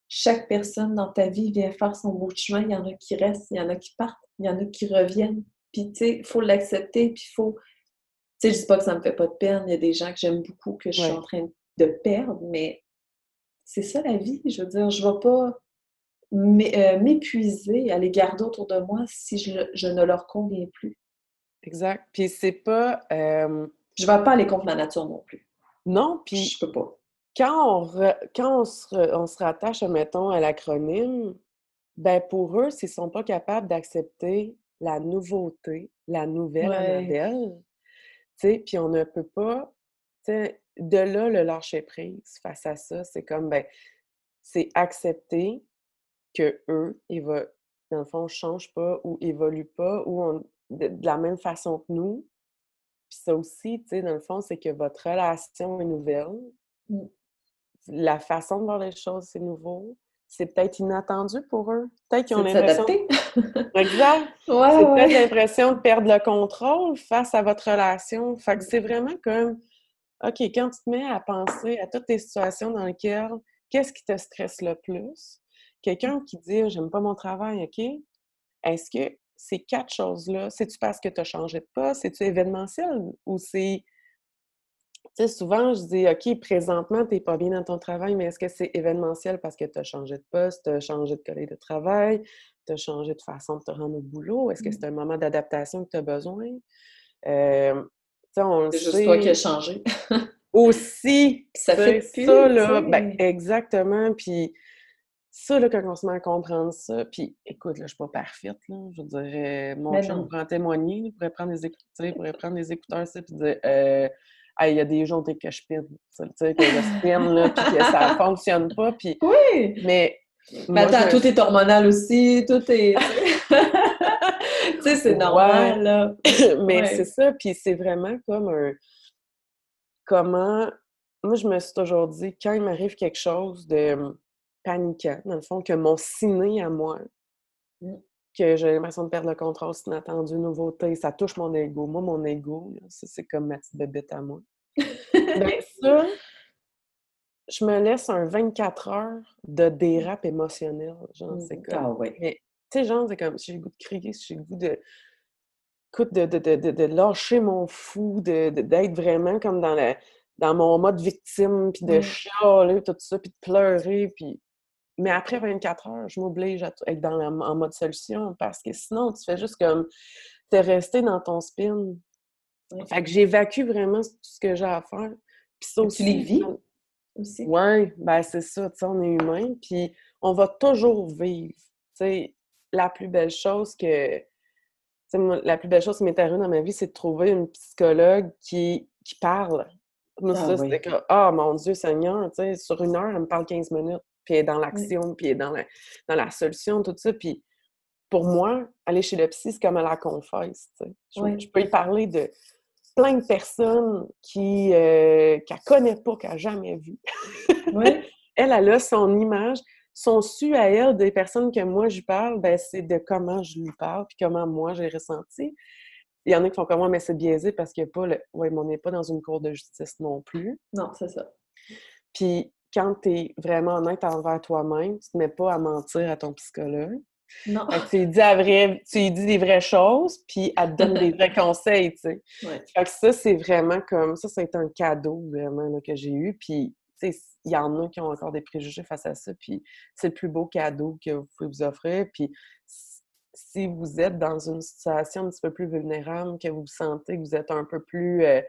chaque personne dans ta vie vient faire son beau chemin. Il y en a qui restent, il y en a qui partent, il y en a qui reviennent. Puis, tu sais, il faut l'accepter, puis il faut... Tu sais, je dis pas que ça me fait pas de peine. Il y a des gens que j'aime beaucoup, que je suis en train de perdre, mais c'est ça la vie. Je veux dire, je ne vais pas euh, m'épuiser à les garder autour de moi si je, ne leur conviens plus. Exact. Puis c'est pas... Euh, je ne vais pas aller contre la nature non plus. Non, puis... Je peux pas quand on, quand on se, on se rattache, mettons, à l'acronyme, ben pour eux, s'ils ne sont pas capables d'accepter la nouveauté, la nouvelle ouais. puis on ne peut pas, de là, le lâcher prise face à ça, c'est comme, ben, c'est accepter que eux, ils va, dans le fond, ne changent pas ou évoluent pas ou de, la même façon que nous. Puis ça aussi, tu sais, dans le fond, c'est que votre relation est nouvelle. Mmh la façon de voir les choses, c'est nouveau. C'est peut-être inattendu pour eux. Peut-être qu'ils ont l'impression. exact. c'est peut-être l'impression de perdre le contrôle face à votre relation. Fait que c'est vraiment comme OK, quand tu te mets à penser à toutes les situations dans lesquelles qu'est-ce qui te stresse le plus? Quelqu'un qui dit J'aime pas mon travail, OK? Est-ce que ces quatre choses-là, c'est-tu parce que tu as changé de poste? C'est-tu événementiel? Ou c'est tu sais, souvent, je dis, OK, présentement, tu n'es pas bien dans ton travail, mais est-ce que c'est événementiel parce que tu as changé de poste, tu as changé de collègue de travail, tu as changé de façon de te rendre au boulot? Est-ce que mmh. c'est un moment d'adaptation que tu as besoin? Euh, c'est juste toi qui as changé. aussi, ça fait ça, là, ben, exactement. Puis ça, là, quand on se met à comprendre ça, puis écoute, là, je suis pas parfaite, là, je dirais, mon chum pourrait en témoigner, il pourrait prendre des écouteurs, il pourrait prendre des écouteurs, ça, puis dire, euh, il y a des jours que je pine, tu sais, que je spin, là, puis que ça fonctionne pas, puis... Oui! Mais... Mais attends, tout est hormonal aussi, tout est... tu sais, c'est normal, là. Mais c'est ça, puis c'est vraiment comme un... Comment... Moi, je me suis toujours dit, quand il m'arrive quelque chose de hum, paniquant, dans le fond, que mon ciné à moi, mmh. que j'ai l'impression de perdre le contrôle, c'est inattendu, nouveauté, ça touche mon ego. Moi, mon ego, c'est comme ma petite bébête à moi. ben ça, je me laisse un 24 heures de dérap émotionnel. Genre, c'est mmh. comme... Ah ouais. tu sais, genre, c'est comme, j'ai le goût de crier, j'ai le goût de... De, de, de, de, lâcher mon fou, d'être vraiment comme dans, la, dans mon mode victime, puis de chialer, tout ça, puis de pleurer, puis... Mais après 24 heures, je m'oblige à être dans en mode solution, parce que sinon, tu fais juste comme... T'es resté dans ton spin. Fait que j'évacue vraiment tout ce que j'ai à faire. Puis ça aussi, tu les vis? Aussi. Oui, ben c'est ça, tu sais, on est humain, puis on va toujours vivre. Tu sais, la plus belle chose que... la plus belle chose qui m'est arrivée dans ma vie, c'est de trouver une psychologue qui, qui parle. Moi, ah, ça, c'était que, ah, mon Dieu Seigneur, tu sais, sur une heure, elle me parle 15 minutes, puis elle est dans l'action, puis elle est dans la, dans la solution, tout ça. Puis pour moi, aller chez le psy, c'est comme à la confesse, tu sais. Je, peux y parler de plein de personnes qui euh, qu'elle connaît pas, qu'elle n'a jamais vues. elle, elle a son image, son su à elle des personnes que moi je parle, ben, c'est de comment je lui parle, puis comment moi j'ai ressenti. Il y en a qui font comme moi, mais c'est biaisé parce que pas le... ouais, on n'est pas dans une cour de justice non plus. Non, c'est ça. Puis quand tu es vraiment honnête envers toi-même, tu ne mets pas à mentir à ton psychologue. Non. tu lui dis, tu dis des vraies choses, puis elle te donne des vrais conseils, tu sais. Fait que ça, c'est vraiment comme... Ça, c'est un cadeau, vraiment, que j'ai eu. Puis, tu sais, il y en a qui ont encore des préjugés face à ça, puis c'est le plus beau cadeau que vous pouvez vous offrir. Puis, si vous êtes dans une situation un petit peu plus vulnérable, que vous sentez que vous êtes un peu plus euh,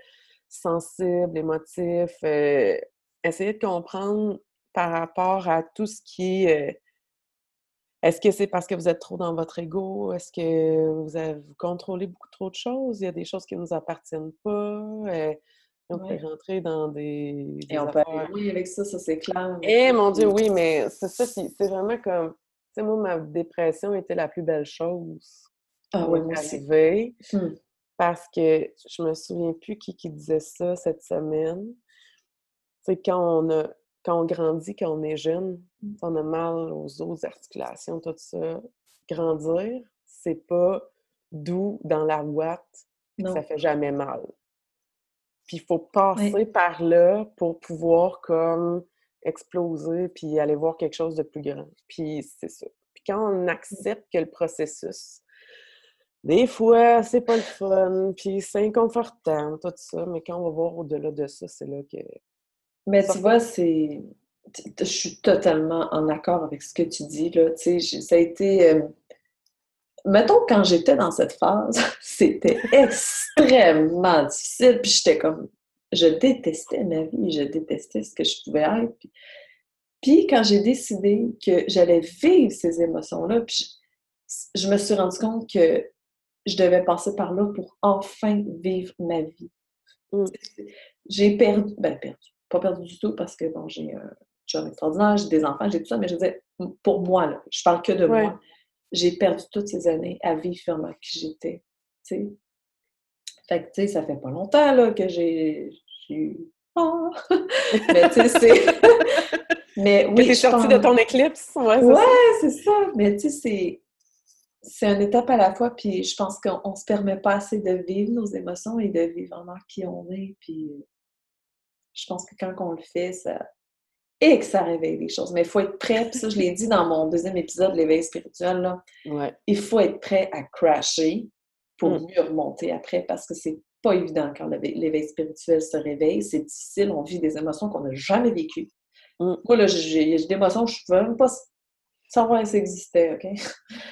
sensible, émotif, euh, essayez de comprendre par rapport à tout ce qui est... Euh, est-ce que c'est parce que vous êtes trop dans votre ego? Est-ce que vous, avez, contrôlez beaucoup trop de choses? Il y a des choses qui ne nous appartiennent pas. on peut rentrer dans des. Et on peut aller oui avec ça, ça c'est clair. Eh mon Dieu, oui, mais c'est ça, c'est vraiment comme sais, moi, ma dépression était la plus belle chose ah, m'est arrivée. Mmh. Parce que je me souviens plus qui, qui disait ça cette semaine. C'est quand on a quand on grandit, quand on est jeune, mmh. on a mal aux os, articulations, tout ça. Grandir, c'est pas doux dans la boîte, ça fait jamais mal. Puis il faut passer par là pour pouvoir comme exploser puis aller voir quelque chose de plus grand. Puis c'est ça. Puis quand on accepte que le processus, des fois, c'est pas le fun, puis c'est inconfortant, tout ça, mais quand on va voir au-delà de ça, c'est là que... Mais tu vois, c'est... Je suis totalement en accord avec ce que tu dis, là. Tu sais, ça a été... Euh, mettons, quand j'étais dans cette phase, c'était extrêmement difficile, puis j'étais comme je détestais ma vie, je détestais ce que je pouvais être. Puis, quand j'ai décidé que j'allais vivre ces émotions-là, je, me suis rendu compte que je devais passer par là pour enfin vivre ma vie. Mm. J'ai perdu, ben perdu, pas perdu du tout parce que bon, j'ai un job extraordinaire, j'ai des enfants, j'ai tout ça, mais je veux dire, pour moi, là, je parle que de moi. J'ai perdu toutes ces années à vivre vraiment qui j'étais. Fait que, tu sais, ça fait pas longtemps là, que j'ai mais tu sais, c'est. mais oui. Tu sorti de ton éclipse. Ouais, c'est ça. Mais tu sais, c'est. C'est une étape à la fois, puis je pense qu'on se permet pas assez de vivre nos émotions et de vivre vraiment qui on est. Puis je pense que quand on le fait, ça. Et que ça réveille des choses. Mais il faut être prêt, puis ça, je l'ai dit dans mon deuxième épisode, l'éveil spirituel, là. Il faut être prêt à crasher pour mmh. mieux remonter après, parce que c'est pas évident quand l'éveil spirituel se réveille. C'est difficile, on vit des émotions qu'on n'a jamais vécues. Mm. Moi, là, j'ai des émotions je ne pouvais même pas savoir si ça existait, OK?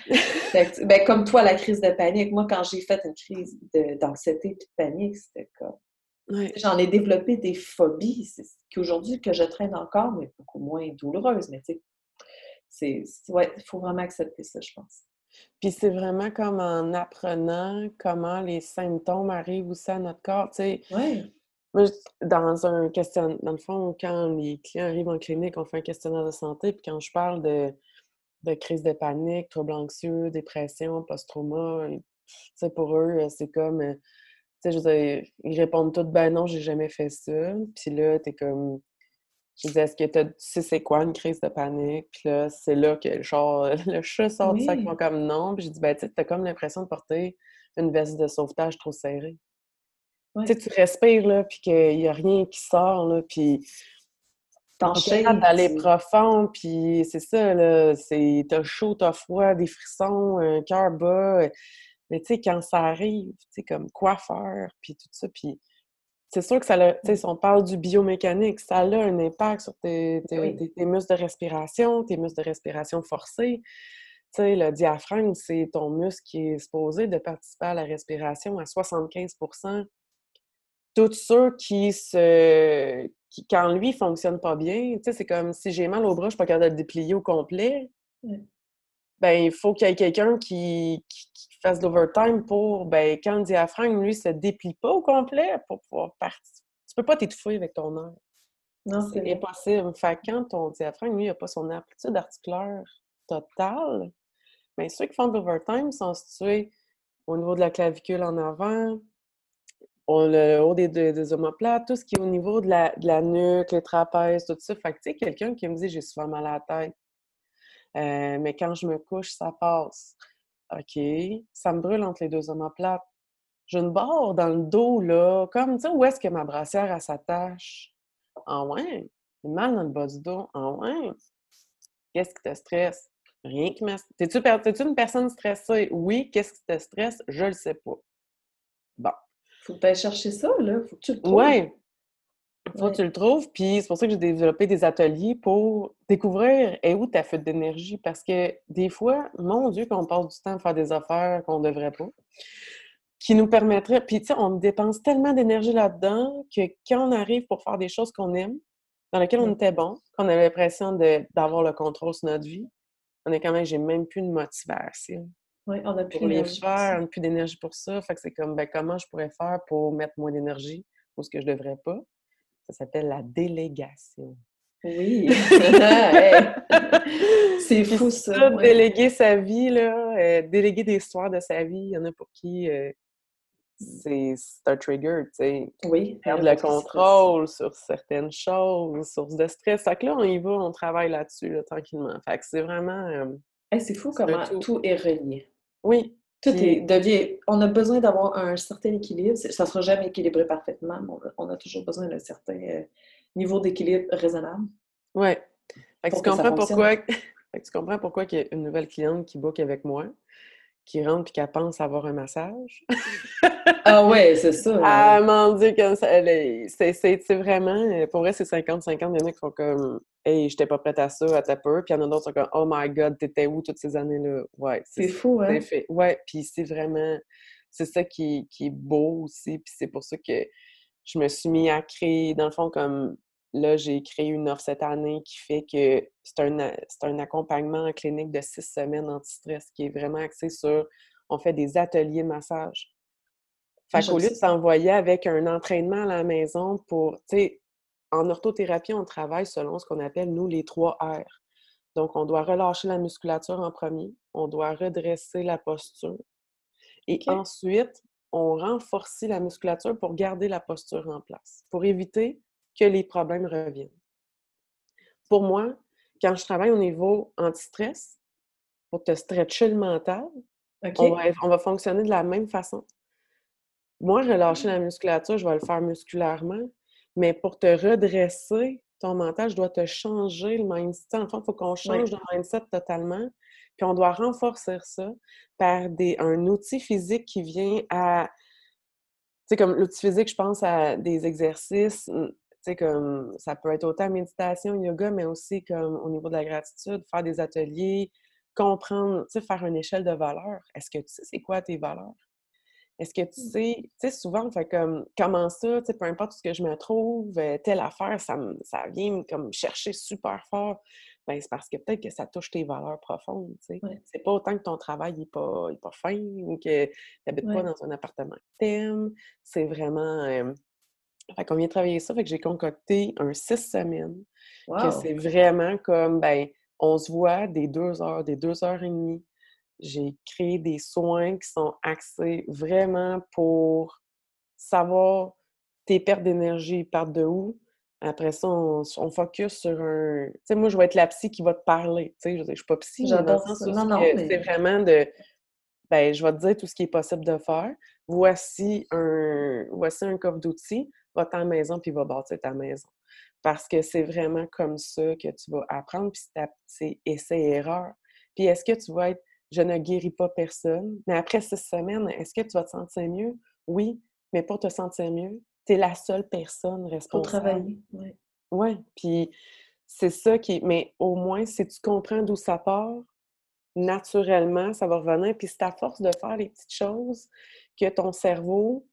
ben, comme toi, la crise de panique. Moi, quand j'ai fait une crise d'anxiété et de panique, c'était comme... J'en ai développé des phobies qui aujourd'hui que je traîne encore, mais beaucoup moins douloureuses. Mais tu sais, il faut vraiment accepter ça, je pense. Puis c'est vraiment comme en apprenant comment les symptômes arrivent aussi à notre corps. Tu sais, Moi, dans un questionnaire, dans le fond, quand les clients arrivent en clinique, on fait un questionnaire de santé, puis quand je parle de, de crise de panique, troubles anxieux, dépression, post-trauma, pour eux, c'est comme, tu sais, je veux dire, ils répondent tous, ben non, j'ai jamais fait ça. Puis là, t'es comme, je disais, est-ce que tu sais c'est quoi une crise de panique? Puis là, c'est là que genre, le chat sort du sac, comme non. Puis j'ai dit, ben tu as comme l'impression de porter une veste de sauvetage trop serrée. Tu sais, tu respires, là, puis qu'il n'y a rien qui sort, là, puis t'enchaînes d'aller profond, puis c'est ça, là, c'est t'as chaud, t'as froid, des frissons, un cœur bas, mais tu sais, quand ça arrive, tu sais, comme quoi faire, puis tout ça, puis c'est sûr que ça tu sais, si on parle du biomécanique, ça a un impact sur tes, tes, muscles de respiration, tes muscles de respiration forcés. Tu sais, le diaphragme, c'est ton muscle qui est supposé de participer à la respiration à 75% Tous ceux qui se... qui, quand lui, fonctionne pas bien, tu sais, c'est comme si j'ai mal au bras, je suis pas capable de le déplier au complet. Ben, il faut qu'il y ait quelqu'un qui, fasses de l'overtime pour, ben, quand le diaphragme, lui, se déplie pas au complet pour pouvoir partir. Tu peux pas t'étouffer avec ton air. Non, c'est impossible. Fait quand ton diaphragme, lui, n'a pas son amplitude articulaire totale, bien, ceux qui font de l'overtime sont situés au niveau de la clavicule en avant, au, le haut des, des, omoplates, tout ce qui est au niveau de la, de la nuque, les trapèzes, tout ça. Fait que, tu sais, quelqu'un qui me dit « j'ai souvent mal à la tête euh, mais quand je me couche, ça passe. » OK, ça me brûle entre les deux omoplates. J'ai une barre dans le dos, là, comme, tu sais, où est-ce que ma brassière, s'attache? Ah ouais? Mal dans le bas du dos. Ah ouais? Qu'est-ce qui te stresse? Rien qui me... T'es-tu, T'es-tu une personne stressée? Oui. Qu'est-ce qui te stresse? Je le sais pas. Bon. Faut que tu chercher ça, là. Faut que tu le trouves. Ouais. Que tu le trouves. Puis c'est pour ça que j'ai développé des ateliers pour découvrir et où ta fuite d'énergie. Parce que des fois, mon Dieu, qu'on passe du temps à faire des affaires qu'on ne devrait pas, qui nous permettraient. Puis tu sais, on dépense tellement d'énergie là-dedans que quand on arrive pour faire des choses qu'on aime, dans lesquelles on était bon, qu'on a l'impression d'avoir le contrôle sur notre vie, on est quand même, j'ai même plus de motivation. Oui, on n'a plus d'énergie. faire, on n'a plus d'énergie pour ça. Fait que c'est comme, ben, comment je pourrais faire pour mettre moins d'énergie ou ce que je devrais pas? Ça s'appelle la délégation. Oui. c'est fou ça. Déléguer sa vie, là, euh, déléguer des histoires de sa vie, il y en a pour qui euh, c'est un trigger, tu sais. Oui. Perdre le contrôle sur certaines choses, source de stress. Fait que là, on y va, on travaille là-dessus, tranquillement. Fait que c'est vraiment... Euh, c'est fou comment tout. est relié. Oui. Tout est devient... On a besoin d'avoir un certain équilibre. Ça ne sera jamais équilibré parfaitement, mais on a toujours besoin d'un certain euh, niveau d'équilibre raisonnable. Oui. Tu comprends pourquoi... tu comprends pourquoi il y a une nouvelle cliente qui book avec moi qui rentre et qu'elle pense avoir un massage. ah ouais, c'est ça. Ah, mon Dieu, c'est vraiment, euh, pour vrai, c'est 50-50. Il y en a qui font comme, hey, j'étais pas prête à ça, à ta peur. Puis il y en a d'autres qui sont comme, oh my God, t'étais où toutes ces années-là? Ouais. C'est fou, hein? Fait. Ouais, puis c'est vraiment, c'est ça qui, qui, est beau aussi. Puis c'est pour ça que je me suis mis à créer, dans le fond, comme Là, j'ai créé une offre cette année qui fait que c'est un, un accompagnement en clinique de six semaines anti-stress qui est vraiment axé sur on fait des ateliers de massage. Fait qu'au lieu de s'envoyer avec un entraînement à la maison pour, tu sais, en orthothérapie, on travaille selon ce qu'on appelle, nous, les trois R. Donc, on doit relâcher la musculature en premier, on doit redresser la posture. Et ensuite, on renforce la musculature pour garder la posture en place, pour éviter que les problèmes reviennent. Pour moi, quand je travaille au niveau anti-stress, pour te stretcher le mental, on, va, fonctionner de la même façon. Moi, relâcher la musculature, je vais le faire musculairement, mais pour te redresser ton mental, je dois te changer le mindset. En fait, il faut qu'on change le mindset totalement. Puis on doit renforcer ça par des, un outil physique qui vient à. Tu sais, comme l'outil physique, je pense à des exercices sais, comme ça peut être autant méditation, yoga, mais aussi comme au niveau de la gratitude, faire des ateliers, comprendre, tu sais, faire une échelle de valeurs. Est-ce que tu sais c'est quoi tes valeurs? Est-ce que tu mmh. sais, tu sais, souvent, on fait comme, comment ça, tu sais, peu importe ce que je me trouve, euh, telle affaire, ça, ça vient comme chercher super fort. Ben, c'est parce que peut-être que ça touche tes valeurs profondes, tu sais. C'est pas autant que ton travail n'est pas, pas fin ou que tu n'habites pas dans un appartement que t'aimes. C'est vraiment, euh, Fait qu'on vient travailler ça, fait que j'ai concocté un six semaines. Que c'est vraiment comme, ben, on se voit des deux heures, des deux heures et demie. J'ai créé des soins qui sont axés vraiment pour savoir tes pertes d'énergie partent de où. Après ça, on, focus sur un. Tu sais, moi, je vais être la psy qui va te parler. Tu sais, je, ne suis pas psy, J'adore ça. Non, non, C'est vraiment de. Ben, je vais te dire tout ce qui est possible de faire. Voici un, voici un coffre d'outils. Va à ta maison puis va bâtir ta maison. Parce que c'est vraiment comme ça que tu vas apprendre, puis c'est essai-erreur. Puis est-ce que tu vas être je ne guéris pas personne, mais après six semaines, est-ce que tu vas te sentir mieux? Oui, mais pour te sentir mieux, tu es la seule personne responsable. Pour travailler, oui. Oui, puis c'est ça qui. Mais au moins, si tu comprends d'où ça part, naturellement, ça va revenir. Puis c'est à force de faire les petites choses que ton cerveau,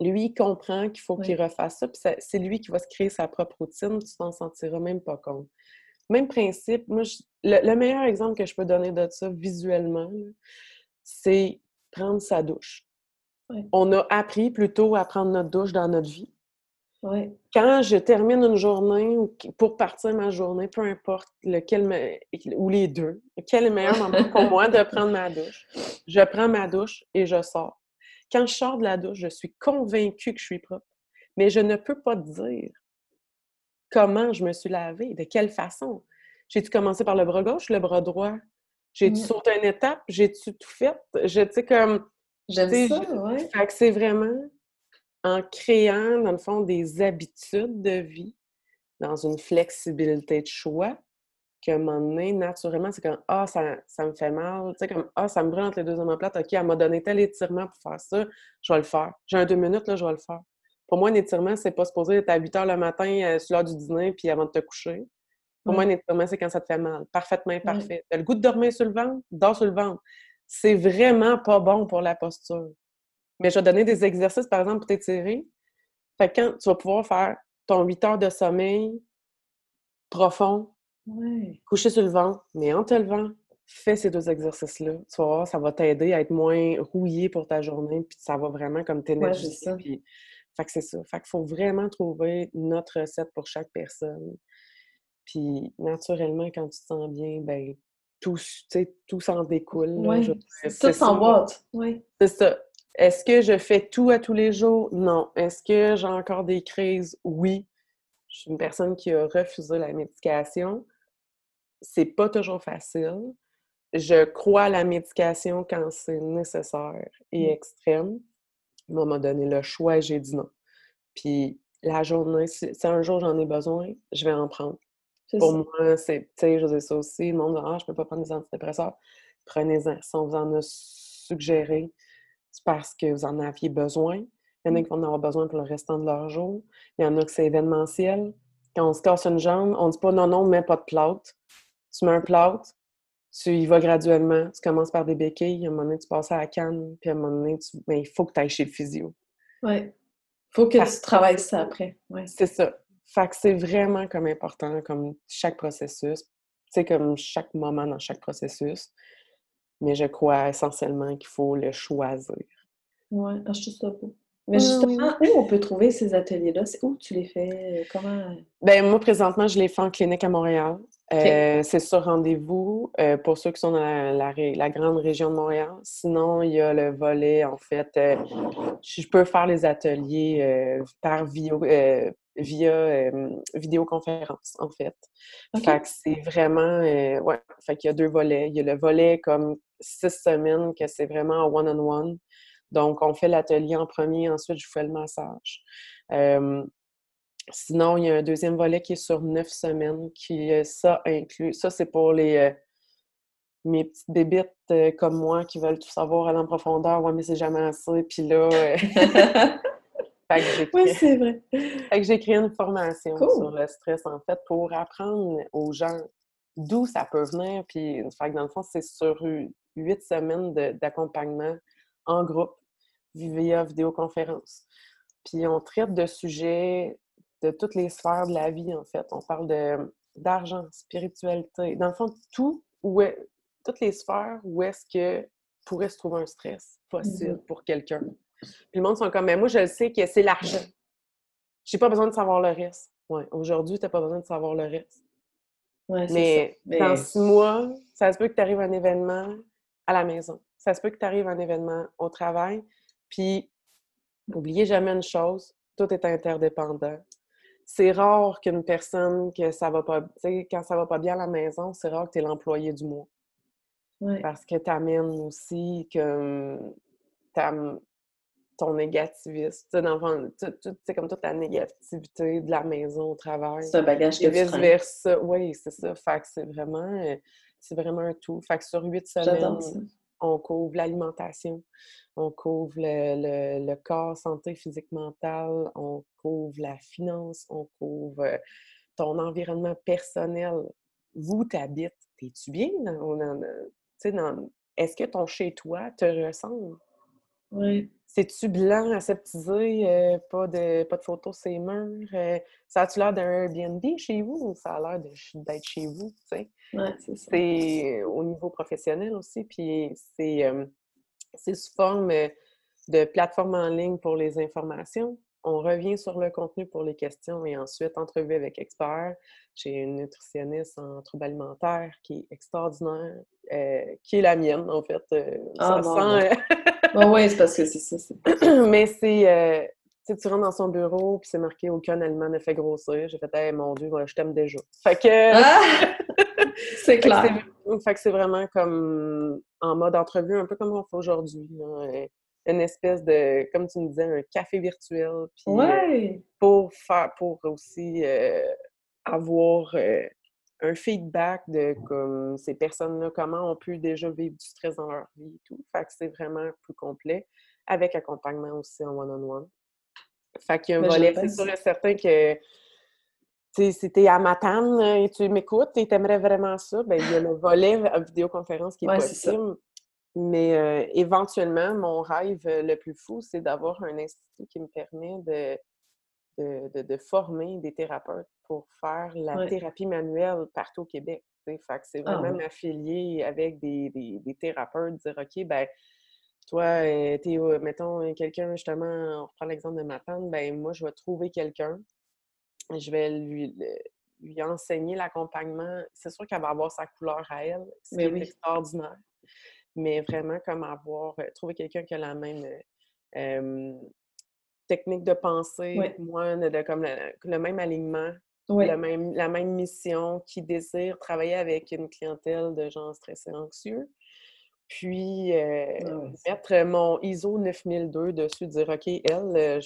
lui, comprend qu'il faut qu'il refasse ça. Puis c'est lui qui va se créer sa propre routine. Tu t'en sentiras même pas compte. Même principe, moi, le, meilleur exemple que je peux donner de ça visuellement, c'est prendre sa douche. On a appris plutôt à prendre notre douche dans notre vie. Quand je termine une journée ou pour partir ma journée, peu importe lequel ou les deux, quel est le meilleur moment pour moi de prendre ma douche, je prends ma douche et je sors. Quand je sors de la douche, je suis convaincue que je suis propre, mais je ne peux pas te dire comment je me suis lavée, de quelle façon? J'ai-tu commencé par le bras gauche, le bras droit? J'ai-tu mmh. sauté une étape? J'ai-tu tout fait? Je, sais, comme J'aime ça, oui. Fait que c'est vraiment en créant, dans le fond, des habitudes de vie, dans une flexibilité de choix, qu'à un moment donné, naturellement, c'est comme Ah, ça, ça, me fait mal. Tu sais, comme Ah, ça me brûle entre les deux omoplates. OK, elle m'a donné tel étirement pour faire ça. Je vais le faire. J'ai un deux minutes, là, je vais le faire. Pour moi, un étirement, c'est pas supposé être à 8 heures le matin, euh, sur l'heure du dîner, puis avant de te coucher. Pour moi, un étirement, c'est quand ça te fait mal. Parfaitement parfait. Tu as le goût de dormir sur le ventre? Dors sur le ventre c'est vraiment pas bon pour la posture. Mais je vais donner des exercices, par exemple, pour t'étirer. Fait que quand tu vas pouvoir faire ton 8 heures de sommeil profond, coucher sur le ventre, mais en te levant, fais ces deux exercices-là. Tu vas voir, ça va t'aider à être moins rouillé pour ta journée, puis ça va vraiment comme t'énergiser. Ouais, Fait que c'est ça. Fait qu'il faut vraiment trouver notre recette pour chaque personne. Puis naturellement, quand tu te sens bien, ben tout, tout s'en découle. Oui, tout s'emboîte. Oui. C'est ça. Est-ce que je fais tout à tous les jours? Non. Est-ce que j'ai encore des crises? Oui. Je suis une personne qui a refusé la médication. C'est pas toujours facile. Je crois à la médication quand c'est nécessaire et mmh. extrême. M'a donné le choix et j'ai dit non. Puis la journée, si un jour j'en ai besoin, je vais en prendre. Pour moi, c'est, tu sais, je dis ça aussi, le monde dit, ah, je peux pas prendre des antidépresseurs. Prenez-en. Si on vous en a suggéré, c'est parce que vous en aviez besoin. Il y en a mmh. qui vont en avoir besoin pour le restant de leur jour. Il y en a que c'est événementiel. Quand on se casse une jambe, on ne dit pas non, non, mets pas de plâtre. Tu mets un plâtre, tu y vas graduellement. Tu commences par des béquilles, à un moment donné, tu passes à la canne, puis à un moment donné, ben, il faut que tu ailles chez le physio. Oui. Il faut que tu travailles ça après. Ouais. C'est ça. Fait que c'est vraiment comme important, comme chaque processus, c'est comme chaque moment dans chaque processus. Mais je crois essentiellement qu'il faut le choisir. Oui, ah, je trouve ça beau. Mais justement, où on peut trouver ces ateliers-là? Où tu les fais? Comment? Ben moi, présentement, je les fais en clinique à Montréal. Euh, c'est sur rendez-vous euh, pour ceux qui sont dans la, grande région de Montréal. Sinon, il y a le volet, en fait, euh, je peux faire les ateliers par via, via vidéoconférence, en fait. Fait que c'est vraiment, ouais, fait qu'il y a deux volets. Il y a le volet comme six semaines que c'est vraiment one-on-one. Donc, on fait l'atelier en premier, ensuite, je fais le massage. Sinon, il y a un deuxième volet qui est sur neuf semaines, qui, ça, inclut. Ça, c'est pour les. Euh, mes petites bébites euh, comme moi qui veulent tout savoir à en profondeur. Ouais, mais c'est jamais assez. Puis là. Euh, oui, c'est vrai. Fait que j'ai créé une formation sur le stress, en fait, pour apprendre aux gens d'où ça peut venir. Puis, fait que dans le fond, c'est sur huit semaines d'accompagnement en groupe via vidéoconférence. Puis on traite de sujets de toutes les sphères de la vie, en fait. On parle de, d'argent, spiritualité. Dans le fond, tout, où est, toutes les sphères où est-ce que pourrait se trouver un stress possible mm-hmm. pour quelqu'un. Puis le monde sont comme, mais moi, je sais que c'est l'argent. j'ai pas besoin de savoir le reste. Ouais, aujourd'hui, tu n'as pas besoin de savoir le reste. Ouais, mais, ça. dans six mois, ça se peut que tu arrives à un événement à la maison. Ça se peut que tu arrives à un événement au travail. Puis, n'oubliez jamais une chose, tout est interdépendant. C'est rare qu'une personne, que ça va pas, quand ça va pas bien à la maison, c'est rare que tu es l'employé du mois. Parce que tu amènes aussi que ton négativisme, c'est comme toute la négativité de la maison au travail. C'est un bagage que Et vice-versa. Oui, c'est ça. Fait que c'est vraiment, euh, c'est vraiment un tout. Fait que sur huit semaines, on couvre l'alimentation, on couvre le, le, corps, santé physique, mentale, on couvre la finance, on couvre euh, ton environnement personnel. Où tu habites, es-tu bien? Est-ce que ton chez-toi te ressemble? Oui. C'est-tu blanc, aseptisé, euh, pas, de, pas de photos c'est murs? Euh, ça a-tu l'air d'un Airbnb chez vous ou ça a l'air d'être chez vous? C'est au niveau professionnel aussi, puis c'est euh, sous forme de plateforme en ligne pour les informations. On revient sur le contenu pour les questions et ensuite entrevue avec expert. J'ai une nutritionniste en troubles alimentaires qui est extraordinaire, qui est la mienne en fait. Ah, ça oui, c'est parce que c'est ça. Mais c'est. Euh, tu rentres dans son bureau, puis c'est marqué aucun aliment ne fait grossir. J'ai fait, hey, mon Dieu, je t'aime déjà. Fait que. Ah! c'est clair. Fait que c'est vraiment comme en mode entrevue, un peu comme on fait aujourd'hui. Une espèce de, comme tu me disais, un café virtuel. Puis, euh, pour faire, pour aussi euh, avoir un feedback de comme ces personnes-là, comment ont pu déjà vivre du stress dans leur vie et tout. Fait que c'est vraiment plus complet, avec accompagnement aussi en one-on-one. Fait qu'il y a un volet, c'est sûr et certain que si t'es à Matane et tu m'écoutes et t'aimerais vraiment ça, ben il y a le volet vidéoconférence qui est possible. Mais euh, éventuellement, mon rêve le plus fou, c'est d'avoir un institut qui me permet de de, former des thérapeutes pour faire la thérapie manuelle partout au Québec. Fait que c'est ah vraiment m'affilier avec des, des, thérapeutes, dire OK, ben toi, euh, t'es, mettons, quelqu'un, justement, on reprend l'exemple de ma tante, ben moi, je vais trouver quelqu'un, je vais lui, lui enseigner l'accompagnement. C'est sûr qu'elle va avoir sa couleur à elle, c'est extraordinaire. Mais vraiment, comme avoir, euh, trouver quelqu'un qui a la même euh, technique de pensée, moi, de, comme le, même alignement, même, la même mission, qui désire travailler avec une clientèle de gens stressés anxieux. Puis, euh, ah mettre mon ISO 9002 dessus, dire OK, elle, euh,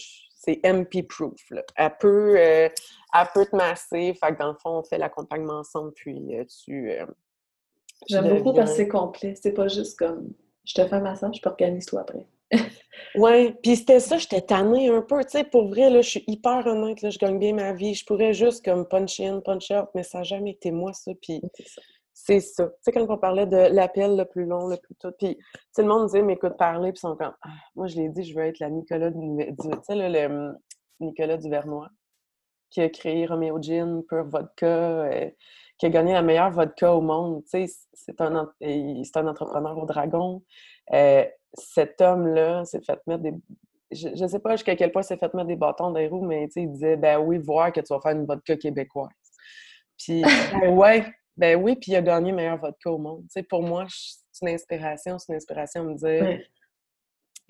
c'est MP-proof. Elle, peut, euh, elle peut te masser. Fait que dans le fond, on fait l'accompagnement ensemble, puis tu. J'aime beaucoup parce que c'est complet. C'est pas juste comme je te fais un massage, je peux organiser toi après. ouais, puis c'était ça, j'étais tannée un peu. Tu sais, pour vrai, là, je suis hyper honnête, là, je gagne bien ma vie. Je pourrais juste comme punch in, punch out, mais ça n'a jamais été moi, ça. Puis c'est ça. Tu sais, quand on parlait de l'appel le plus long, le plus tout, puis tout le monde disait, m'écoute parler, puis ils sont comme, ah, moi, je l'ai dit, je veux être la Nicolas du, tu sais, le hum, Nicolas Duvernois, qui a créé Romeo Gin, Pure Vodka, euh, qui a gagné la meilleure vodka au monde. Tu sais, c'est un, un entrepreneur au dragon. Euh, cet homme-là s'est fait mettre des. Je ne sais pas jusqu'à quel point s'est fait mettre des bâtons dans les roues, mais il disait Ben oui, voir que tu vas faire une vodka québécoise. Puis, ben ouais, ben oui, puis il a gagné meilleur vodka au monde. pour moi, c'est une inspiration, c'est une inspiration à me dire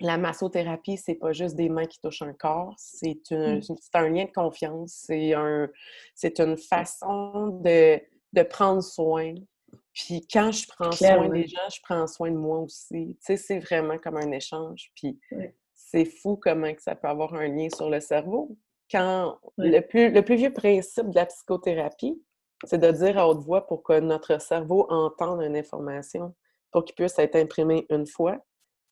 la massothérapie, c'est pas juste des mains qui touchent un corps, c'est mmh. un lien de confiance, c'est un, une façon de, de prendre soin puis quand je prends soin des gens, je prends soin de moi aussi. Tu sais, c'est vraiment comme un échange. Puis c'est fou comment que ça peut avoir un lien sur le cerveau. Quand le, plus, le plus vieux principe de la psychothérapie, c'est de dire à haute voix pour que notre cerveau entende une information, pour qu'il puisse être imprimé une fois.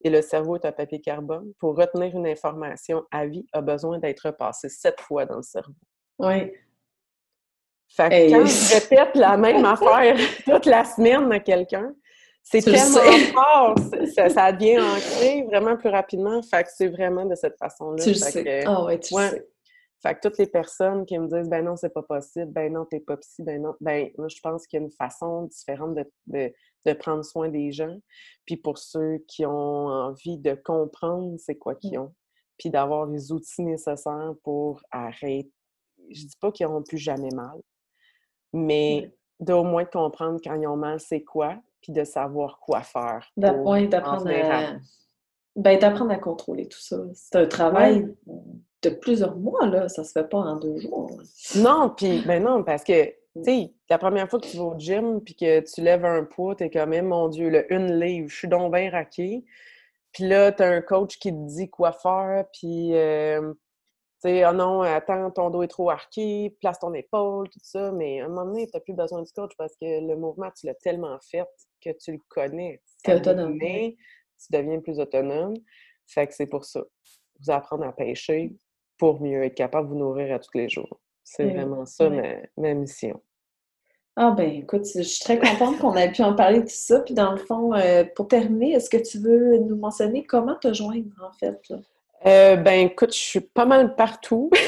Et le cerveau est un papier carbone. Pour retenir une information à vie, a besoin d'être passé sept fois dans le cerveau. Oui. Fait que quand je répète la même affaire toute la semaine à quelqu'un, c'est tellement fort, ça, ça, devient ancré vraiment plus rapidement. Fait que c'est vraiment de cette façon-là. Tu le sais. Ah ouais, tu sais. Fait que toutes les personnes qui me disent ben non, c'est pas possible, ben non, t'es pas psy, ben non, ben moi je pense qu'il y a une façon différente de, de, de, prendre soin des gens. Puis pour ceux qui ont envie de comprendre c'est quoi qu'ils mmh. ont, puis d'avoir les outils nécessaires pour arrêter. Je dis pas qu'ils n'auront plus jamais mal, mais d'au moins comprendre quand ils ont mal, c'est quoi, puis de savoir quoi faire. d'apprendre à... Ben, d'apprendre à contrôler tout ça. C'est un travail de plusieurs mois, là. Ça se fait pas en deux jours. Non, puis ben non, parce que, tu sais, la première fois que tu vas au gym puis que tu lèves un poids, t'es quand même, mon Dieu, le une livre, je suis donc bien raqué. Puis là, t'as un coach qui te dit quoi faire, puis... Euh, tu sais, oh non, attends, ton dos est trop arqué, place ton épaule, tout ça. Mais à un moment donné, tu n'as plus besoin du coach parce que le mouvement, tu l'as tellement fait que tu le connais. Tu es autonome. tu deviens plus autonome. Fait que c'est pour ça. Vous apprendre à pêcher pour mieux être capable de vous nourrir à tous les jours. C'est vraiment ça ma, mission. Ah ben écoute, je suis très contente qu'on ait pu en parler de tout ça. Puis dans le fond, euh, pour terminer, est-ce que tu veux nous mentionner comment te joindre en fait? Euh, ben écoute, je suis pas mal partout.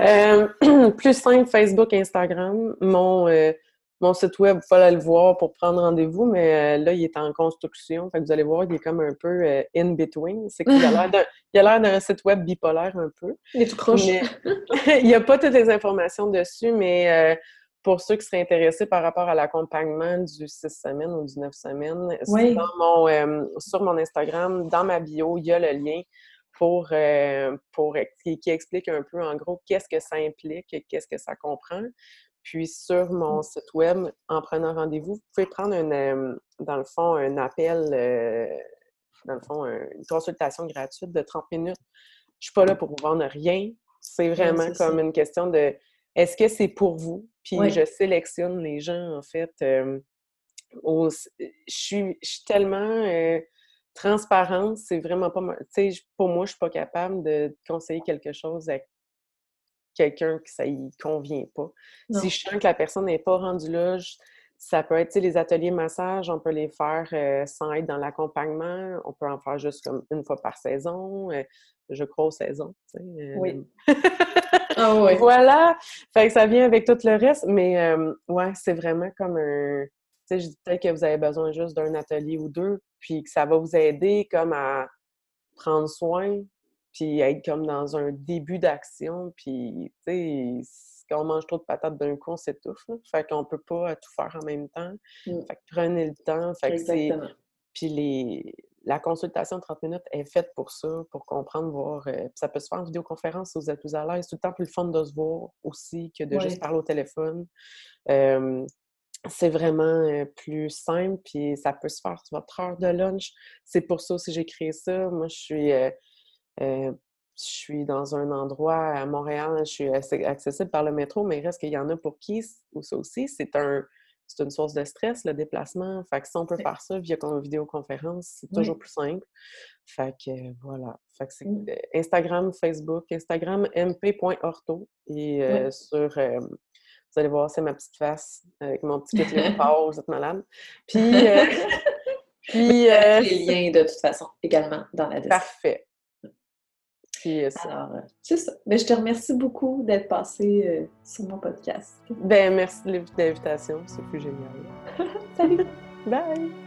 Euh, plus simple, Facebook, Instagram. Mon, euh, mon site web, il faut aller le voir pour prendre rendez-vous, mais là, il est en construction. Fait que vous allez voir, il est comme un peu in between. C'est qu'il a l'air d'un site web bipolaire un peu. Il est tout croche. il n'y a pas toutes les informations dessus, mais pour ceux qui seraient intéressés par rapport à l'accompagnement du 6 semaines ou du 9 semaines, mon, sur mon Instagram, dans ma bio, il y a le lien pour, euh, pour qui, explique un peu en gros qu'est-ce que ça implique, et qu'est-ce que ça comprend. Puis sur mon mmh. site web, en prenant rendez-vous, vous pouvez prendre un, euh, dans le fond un appel, euh, dans le fond une consultation gratuite de 30 minutes. Je ne suis pas là pour vous vendre rien. C'est vraiment comme une question de est-ce que c'est pour vous? Puis je sélectionne les gens, en fait. je, suis, je suis tellement transparence, c'est vraiment pas... Tu sais, pour moi, je suis pas capable de conseiller quelque chose à quelqu'un que ça y convient pas. Si je sens que la personne n'est pas rendue là, ça peut être, les ateliers massage, on peut les faire euh, sans être dans l'accompagnement. On peut en faire juste comme une fois par saison. Euh, je crois aux saisons, sais. Euh. Oui. ah oui. Voilà. Fait que ça vient avec tout le reste. Mais ouais, c'est vraiment comme un... Tu sais, je dis peut-être que vous avez besoin juste d'un atelier ou deux, puis que ça va vous aider comme à prendre soin, puis être comme dans un début d'action, puis tu sais, quand on mange trop de patates d'un coup, on s'étouffe, fait qu'on peut pas tout faire en même temps, mmh. fait que prenez le temps, fait que c'est... Puis les... la consultation de 30 minutes est faite pour ça, pour comprendre, voir. Euh, ça peut se faire en vidéoconférence si vous êtes plus à l'aise. Tout le temps plus le fun de se voir aussi que de juste parler au téléphone c'est vraiment plus simple, puis ça peut se faire sur votre heure de lunch. C'est pour ça aussi que j'ai créé ça. Moi, je suis, je suis dans un endroit à Montréal, je suis accessible par le métro, mais il reste qu'il y en a pour qui, ou ça aussi, c'est un c'est une source de stress, le déplacement. Fait que si on peut faire ça via une vidéoconférence, c'est toujours plus simple. Fait que voilà. Fait que c'est mmh. Instagram, Facebook, Instagram mp.orto et sur vous allez voir, c'est ma petite face avec mon petit petit léopard, vous êtes malade. Puis, euh, puis euh, les liens de toute façon également dans la description. Parfait. Puis, euh, Alors, c'est ça. Mais ben, je te remercie beaucoup d'être passé sur mon podcast. Ben, merci de l'invitation. C'est plus génial. Salut! Bye!